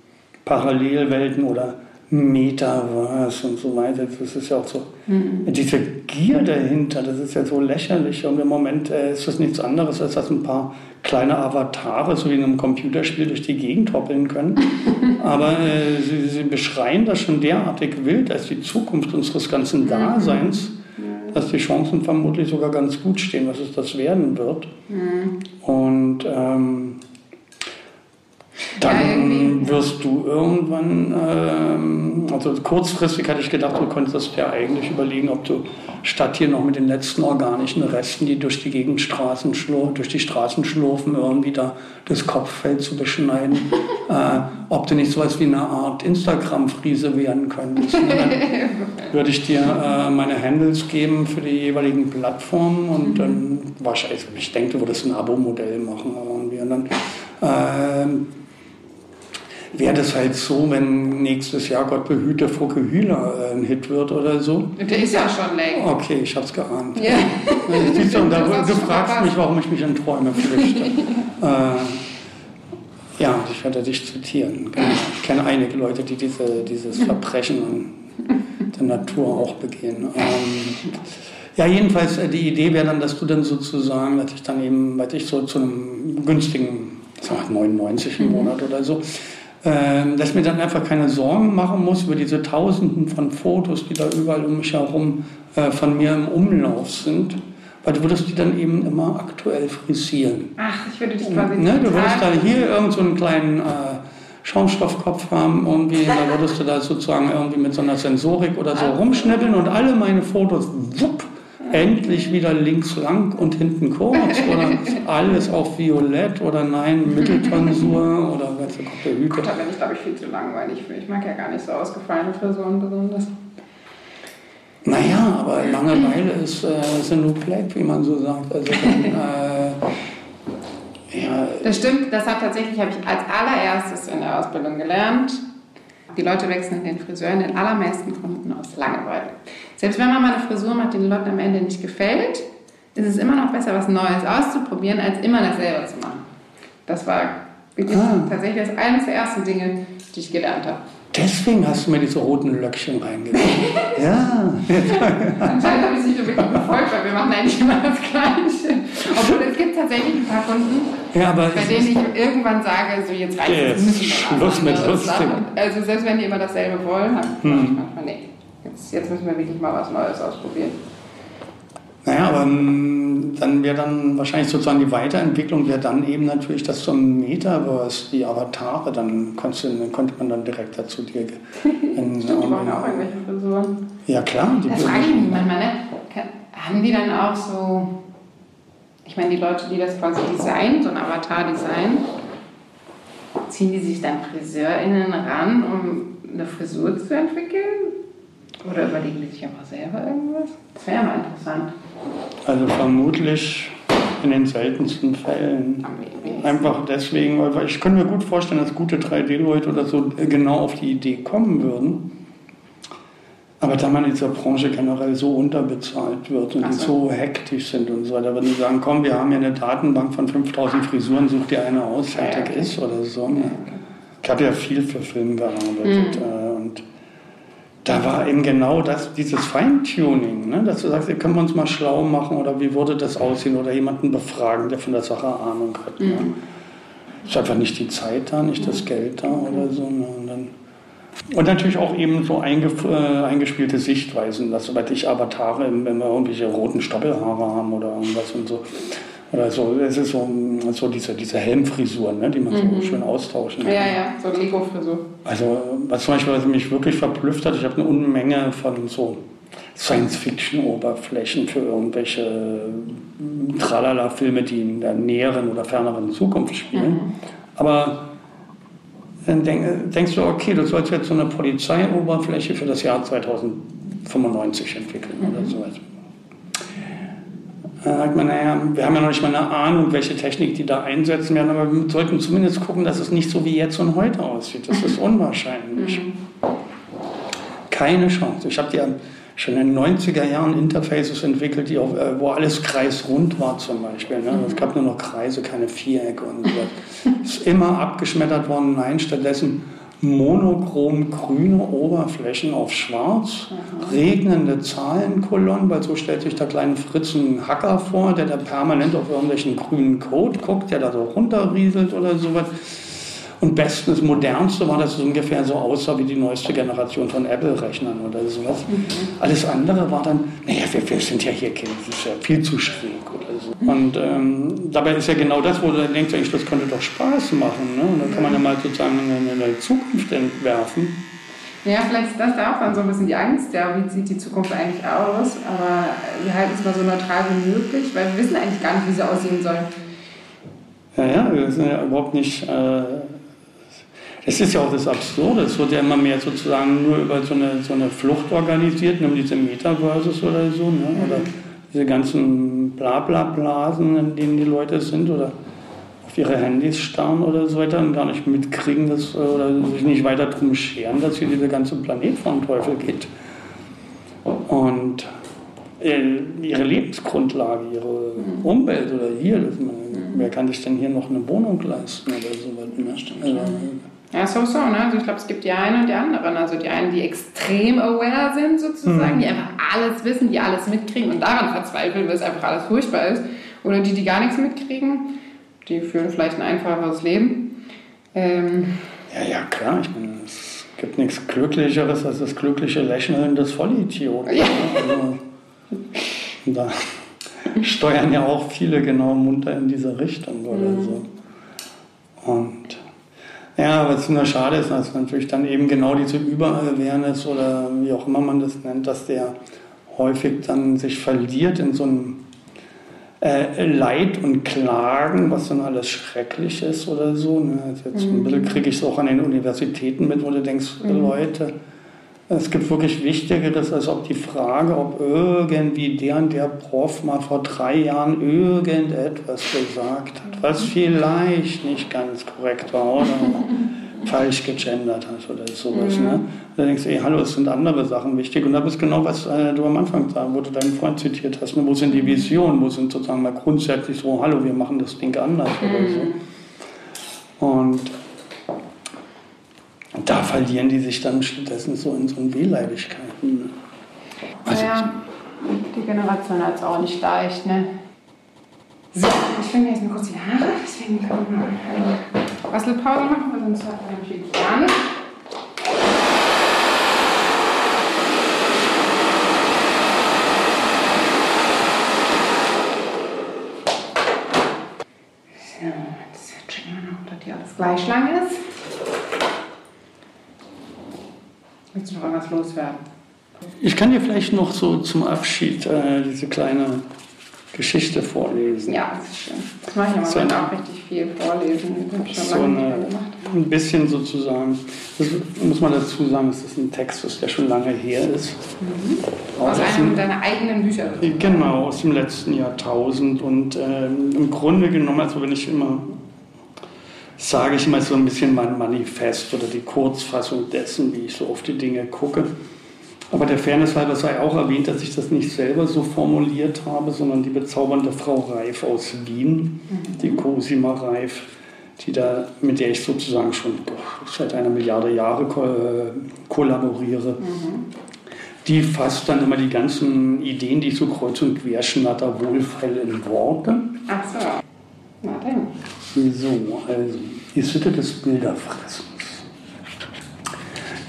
Speaker 4: Parallelwelten oder Metaverse und so weiter, das ist ja auch so, diese Gier dahinter, das ist ja so lächerlich. Und im Moment äh, ist das nichts anderes, als dass ein paar kleine Avatare, so wie in einem Computerspiel, durch die Gegend hoppeln können. *laughs* Aber äh, sie, sie beschreien das schon derartig wild als die Zukunft unseres ganzen Daseins, dass die Chancen vermutlich sogar ganz gut stehen, was es das werden wird. Und ähm, dann
Speaker 1: irgendwie.
Speaker 4: wirst du irgendwann, ähm, also kurzfristig hatte ich gedacht, du könntest dir eigentlich überlegen, ob du statt hier noch mit den letzten organischen Resten, die durch die Gegend Straßen schlur, durch die Straßen schlurfen, irgendwie da das Kopffeld zu beschneiden, *laughs* äh, ob du nicht sowas wie eine Art Instagram-Friese werden könntest. Und dann *laughs* würde ich dir äh, meine Handles geben für die jeweiligen Plattformen und dann wahrscheinlich, ich denke, du würdest ein Abo-Modell machen irgendwie. Und dann ähm, wäre das halt so, wenn nächstes Jahr Gott behüte Fucke Hühler äh, ein Hit wird oder so.
Speaker 1: Der ist ja schon längst.
Speaker 4: Okay, ich hab's geahnt.
Speaker 1: Ja.
Speaker 4: Siehst du, und da, du fragst mich, warum ich mich in Träume flüchte. *laughs* äh, ja, ich werde dich zitieren. Ich kenne einige Leute, die diese, dieses Verbrechen an der Natur auch begehen. Ähm, ja, jedenfalls, äh, die Idee wäre dann, dass du dann sozusagen, dass ich dann eben, weil ich so zu einem günstigen, sagen wir mal 99 im Monat oder so, dass ich mir dann einfach keine Sorgen machen muss über diese Tausenden von Fotos, die da überall um mich herum äh, von mir im Umlauf sind, weil du würdest die dann eben immer aktuell frisieren.
Speaker 1: Ach, ich würde dich quasi
Speaker 4: Ne, du würdest da hier irgend so einen kleinen äh, Schaumstoffkopf haben, irgendwie, da würdest du da sozusagen irgendwie mit so einer Sensorik oder so rumschnippeln und alle meine Fotos, wupp, endlich wieder links lang und hinten kurz oder *laughs* alles auf Violett oder nein, Mitteltonsur oder weißt du Gott, der Hüte.
Speaker 1: Gott, da bin ich, glaube ich, viel zu langweilig für. Ich mag ja gar nicht so ausgefallene Frisuren besonders.
Speaker 4: Naja, aber Langeweile ist äh, ist nur Plague, wie man so sagt. Also *laughs* dann, äh, ja,
Speaker 1: Das stimmt, das hat tatsächlich, habe ich als allererstes in der Ausbildung gelernt. Die Leute wechseln den Friseur in den allermeisten Gründen aus Langeweile. Selbst wenn man mal eine Frisur macht, die den Leuten am Ende nicht gefällt, ist es immer noch besser, was Neues auszuprobieren, als immer dasselbe zu machen. Das war wirklich
Speaker 4: Ah.
Speaker 1: tatsächlich das eines der ersten Dinge, die ich gelernt habe.
Speaker 4: deswegen hast du mir diese roten Löckchen reingegeben. *laughs* ja.
Speaker 1: Anscheinend habe ich es nicht so wirklich befolgt, weil wir machen eigentlich immer das Gleiche. Obwohl es gibt tatsächlich ein paar Kunden,
Speaker 4: ja,
Speaker 1: bei denen ich irgendwann sage, so jetzt reicht es,
Speaker 4: Schluss mit lustig.
Speaker 1: machen. Also selbst wenn die immer dasselbe wollen, habe ich
Speaker 4: Hm.
Speaker 1: manchmal, nee, jetzt, jetzt müssen wir wirklich mal was Neues ausprobieren.
Speaker 4: naja, aber mm, dann wäre dann wahrscheinlich sozusagen die Weiterentwicklung wäre dann eben natürlich, dass so ein Metaverse, die Avatare, dann, dann konnte man dann direkt dazu dir. *laughs* in-
Speaker 1: Stimmt, die brauchen ja auch irgendwelche Frisuren.
Speaker 4: ja klar, die
Speaker 1: Das frage ich mich manchmal, ne? Haben die dann auch so, ich meine, die Leute, die das quasi designen, so ein Avatar-Design, ziehen die sich dann FriseurInnen ran, um eine Frisur zu entwickeln? Oder überlegen die sich einfach selber irgendwas? Das wäre ja mal interessant.
Speaker 4: Also vermutlich in den seltensten Fällen. Einfach deswegen, weil ich könnte mir gut vorstellen, dass gute 3D-Leute oder so genau auf die Idee kommen würden. Aber da man in dieser Branche generell so unterbezahlt wird und
Speaker 1: so.
Speaker 4: so hektisch sind und so weiter, würden die sagen, komm, wir haben hier eine Datenbank von 5000 Frisuren, such dir eine aus,
Speaker 1: Ja, ja,
Speaker 4: fertig
Speaker 1: okay.
Speaker 4: ist oder so.
Speaker 1: Ja,
Speaker 4: Ne? Ich habe ja viel für Film gearbeitet äh, und da war eben genau das, dieses Feintuning, ne? dass du sagst, können wir uns mal schlau machen oder wie würde das aussehen oder jemanden befragen, der von der Sache Ahnung hat. Ne? Ist einfach nicht die Zeit da, nicht das Geld da oder so. Ne? Und, dann, und natürlich auch eben so eingef äh, eingespielte Sichtweisen, dass soweit ich Avatare, wenn wir irgendwelche roten Stoppelhaare haben oder irgendwas und so. Oder so, es ist so, so diese, diese Helmfrisuren, ne, die man so schön austauschen kann.
Speaker 1: Ja, ja, so Lego-Frisur.
Speaker 4: Also, was zum Beispiel was mich wirklich verblüfft hat, ich habe eine Unmenge von so Science-Fiction-Oberflächen für irgendwelche äh, Tralala-Filme, die in der näheren oder ferneren Zukunft spielen. Aber dann denk, denkst du, okay, du sollst jetzt so eine Polizeioberfläche für das Jahr 2095 entwickeln oder sowas. Sagt man, naja, wir haben ja noch nicht mal eine Ahnung, welche Technik die da einsetzen werden, aber wir sollten zumindest gucken, dass es nicht so wie jetzt und heute aussieht. Das ist *laughs* unwahrscheinlich. Keine Chance. Ich habe ja schon in den 90er Jahren Interfaces entwickelt, die auf, äh, wo alles kreisrund war zum Beispiel. Ne? Es gab nur noch Kreise, keine Vierecke und so. *laughs* ist immer abgeschmettert worden. Nein, stattdessen monochrom grüne Oberflächen auf schwarz, regnende Zahlenkolonnen, weil so stellt sich der kleine Fritz einen Hacker vor, der da permanent auf irgendwelchen grünen Code guckt, der da so runterrieselt oder sowas. Und bestens, modernste war, dass es ungefähr so aussah wie die neueste Generation von Apple-Rechnern oder sowas. Alles andere war dann, naja, wir, wir sind ja hier Kinder, das ist ja viel zu schräg oder so. Und ähm, dabei ist ja genau das, wo du dann denkst, eigentlich, das könnte doch Spaß machen. Ne? Und dann kann man ja mal sozusagen eine, eine Zukunft entwerfen.
Speaker 1: Ja, vielleicht ist das da auch dann so ein bisschen die Angst, ja, wie sieht die Zukunft eigentlich aus, aber wir halten es mal so neutral wie möglich, weil wir wissen eigentlich gar nicht, wie sie aussehen soll.
Speaker 4: Ja, ja, wir sind ja überhaupt nicht. Äh, es ist ja auch das Absurde. Es wird ja immer mehr sozusagen nur über so eine, so eine Flucht organisiert, nur diese Metaverses oder so, ne? oder diese ganzen Blabla-Blasen, in denen die Leute sind oder auf ihre Handys starren oder so weiter und gar nicht mitkriegen dass, oder sich nicht weiter drum scheren, dass hier dieser ganze Planet vom Teufel geht. Und ihre Lebensgrundlage, ihre Umwelt oder hier, das, wer kann sich denn hier noch eine Wohnung leisten oder so weiter. Also,
Speaker 1: Ja, so, so, ne? Also ich glaube, es gibt die einen und die anderen. Also die einen, die extrem aware sind sozusagen, die einfach alles wissen, die alles mitkriegen und daran verzweifeln, weil es einfach alles furchtbar ist. Oder die, die gar nichts mitkriegen, die führen vielleicht ein einfacheres Leben. Ähm,
Speaker 4: Ja, ja, klar. Ich meine, es gibt nichts Glücklicheres als das glückliche Lächeln des Vollidioten.
Speaker 1: Ja.
Speaker 4: Also, da steuern ja auch viele genau munter in diese Richtung oder so. Und ja, was nur schade ist, dass natürlich dann eben genau diese Über-Awareness oder wie auch immer man das nennt, dass der häufig dann sich verliert in so einem äh, Leid und Klagen, was dann alles schrecklich ist oder so. Ne? Also jetzt ein bisschen kriege ich es auch an den Universitäten mit, wo du denkst, Leute, es gibt wirklich Wichtigeres, als ob die Frage, ob irgendwie der und der Prof mal vor drei Jahren irgendetwas gesagt hat, was vielleicht nicht ganz korrekt war oder *laughs* falsch gegendert hat oder sowas. Ne? Da denkst du, ey, hallo, es sind andere Sachen wichtig. Und da ist genau, was äh, du am Anfang sagst, wo du deinen Freund zitiert hast. Ne? Wo sind die Visionen? Wo sind sozusagen mal grundsätzlich so, hallo, wir machen das Ding anders oder so. Und da verlieren die sich dann stattdessen so in so Wehleidigkeiten. Ne? Also,
Speaker 1: naja, die Generation hat es auch nicht leicht, ne? So, ich finde jetzt mal kurz die Haare, deswegen können wir eine Bastelpause machen, weil sonst hat man nämlich gar nicht. So, jetzt checken wir noch, dass hier alles gleich lang ist. Willst du noch irgendwas loswerden?
Speaker 4: Ich kann dir vielleicht noch so zum Abschied äh, diese kleine Geschichte vorlesen.
Speaker 1: Ja, das ist schön. Das mache ich
Speaker 4: So
Speaker 1: immer
Speaker 4: ein-
Speaker 1: auch richtig viel vorlesen. Das habe ich schon
Speaker 4: So
Speaker 1: lange nicht mehr
Speaker 4: eine,
Speaker 1: gemacht.
Speaker 4: ein bisschen sozusagen, das muss man dazu sagen, es ist ein Text, das der schon lange her ist. Auch
Speaker 1: Aus
Speaker 4: aus
Speaker 1: einem
Speaker 4: dem-
Speaker 1: deiner eigenen Bücher.
Speaker 4: Genau, aus dem letzten Jahrtausend. Und ähm, im Grunde genommen, also wenn ich immer sage ich immer so ein bisschen mein Manifest oder die Kurzfassung dessen, wie ich so auf die Dinge gucke. Aber der Fairness halber sei auch erwähnt, dass ich das nicht selber so formuliert habe, sondern die bezaubernde Frau Reif aus Wien, die Cosima Reif, die da, mit der ich sozusagen schon seit einer Milliarde Jahre äh, kollaboriere. Mhm. Die fasst dann immer die ganzen Ideen, die ich so kreuz und quer schnatter, wohlfeil in Worte.
Speaker 1: Ach so. Na dann.
Speaker 4: So, also, die Sitte des Bilderfressens.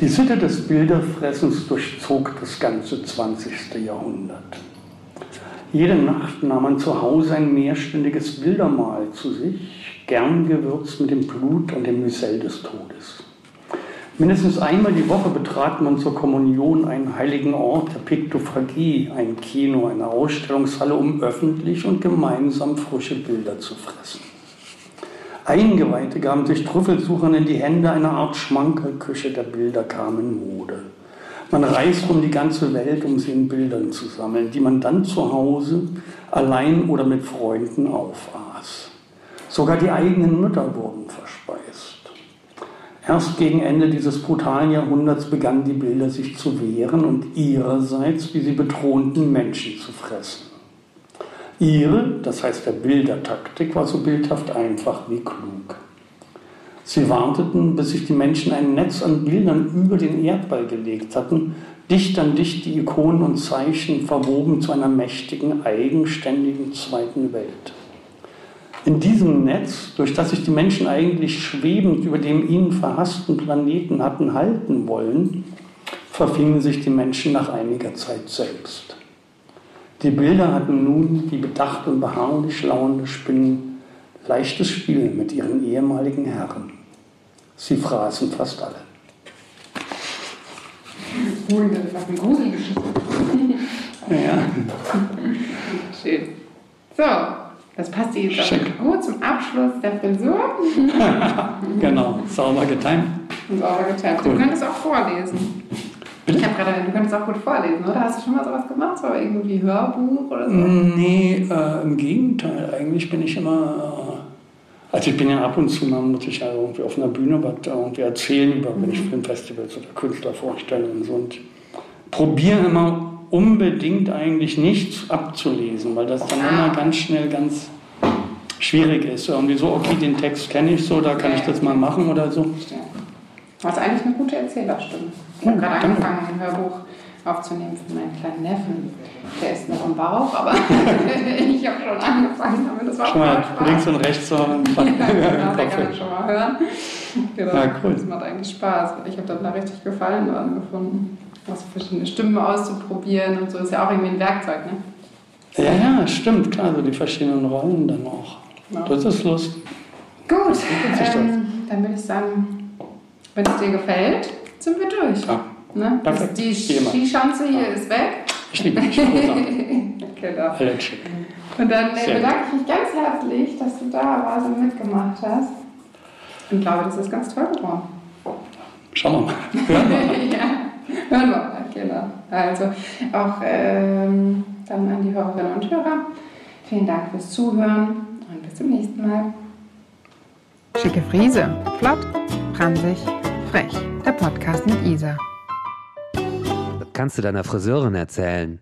Speaker 4: Die Sitte des Bilderfressens durchzog das ganze 20. Jahrhundert. Jede Nacht nahm man zu Hause ein mehrstündiges Bildermahl zu sich, gern gewürzt mit dem Blut und dem Müsell des Todes. Mindestens einmal die Woche betrat man zur Kommunion einen heiligen Ort der Piktophagie, ein Kino, eine Ausstellungshalle, um öffentlich und gemeinsam frische Bilder zu fressen. Eingeweihte gaben sich Trüffelsuchern in die Hände, eine Art Schmankerküche der Bilder kam in Mode. Man reist um die ganze Welt, um sie in Bildern zu sammeln, die man dann zu Hause allein oder mit Freunden aufaß. Sogar die eigenen Mütter wurden verspeist. Erst gegen Ende dieses brutalen Jahrhunderts begannen die Bilder sich zu wehren und ihrerseits wie sie betrohnten Menschen zu fressen. Ihre, das heißt der Bildertaktik, war so bildhaft einfach wie klug. Sie warteten, bis sich die Menschen ein Netz an Bildern über den Erdball gelegt hatten, dicht an dicht die Ikonen und Zeichen verwoben zu einer mächtigen, eigenständigen zweiten Welt. In diesem Netz, durch das sich die Menschen eigentlich schwebend über dem ihnen verhassten Planeten hatten halten wollen, verfingen sich die Menschen nach einiger Zeit selbst. Die Bilder hatten nun, die bedacht und beharrlich lauernde Spinnen, leichtes Spiel mit ihren ehemaligen Herren. Sie fraßen fast alle.
Speaker 1: Das ist.
Speaker 4: Ja.
Speaker 1: Schön. So, das passt jetzt
Speaker 4: Schick.
Speaker 1: gut zum Abschluss der Frisur. *laughs*
Speaker 4: genau, sauber getimt.
Speaker 1: Sauber geteilt.
Speaker 4: Cool.
Speaker 1: Du könntest auch vorlesen. Ich habe gerade, du könntest auch gut vorlesen, oder? Hast du schon mal sowas gemacht? So irgendwie Hörbuch oder so?
Speaker 4: Nee, äh, im Gegenteil. Eigentlich bin ich immer. Äh, also, ich bin ja ab und zu mal, muss ich ja irgendwie auf einer Bühne was irgendwie erzählen, über, wenn ich Filmfestivals oder Künstler vorstelle und so. Und probiere immer unbedingt eigentlich nichts abzulesen, weil das dann immer ganz schnell ganz schwierig ist. Irgendwie so, okay, den Text kenne ich so, da kann ich das mal machen oder so.
Speaker 1: Du hast eigentlich eine gute Erzählerstimme. Ich habe
Speaker 4: Oh,
Speaker 1: gerade angefangen, ein Hörbuch aufzunehmen für meinen kleinen Neffen. Der ist noch im Bauch, aber *laughs* ich habe schon angefangen damit. Das war
Speaker 4: Schon mal
Speaker 1: Spaß.
Speaker 4: links und rechts so *laughs* im
Speaker 1: Ja, genau, der kann das schon mal hören. Genau.
Speaker 4: Ja, cool.
Speaker 1: Das macht eigentlich Spaß. Ich habe da richtig Gefallen dran gefunden. Also verschiedene Stimmen auszuprobieren und so ist ja auch irgendwie ein Werkzeug, ne?
Speaker 4: Ja, ja, stimmt, klar, so die verschiedenen Rollen dann auch.
Speaker 1: Ja.
Speaker 4: Das ist lustig.
Speaker 1: Gut,
Speaker 4: das.
Speaker 1: ähm, dann würde ich sagen, wenn es dir gefällt, sind wir durch.
Speaker 4: Ja.
Speaker 1: Ne? Das,
Speaker 4: Perfekt.
Speaker 1: die. Skischanze hier ist weg.
Speaker 4: Ich liebe dich, *laughs*
Speaker 1: genau. Und dann äh,
Speaker 4: Sehr
Speaker 1: bedanke ich mich ganz herzlich, dass du da warst und mitgemacht hast. Und glaube, das ist ganz toll geworden.
Speaker 4: Schauen wir mal. *laughs* Hören wir mal.
Speaker 1: ja, hören wir mal, genau. Also auch ähm, dann an die Hörerinnen und Hörer. Vielen Dank fürs Zuhören und bis zum nächsten Mal.
Speaker 2: Schicke Friese. Flott, pransig, frech. Der Podcast mit Isa.
Speaker 3: Das kannst du deiner Friseurin erzählen.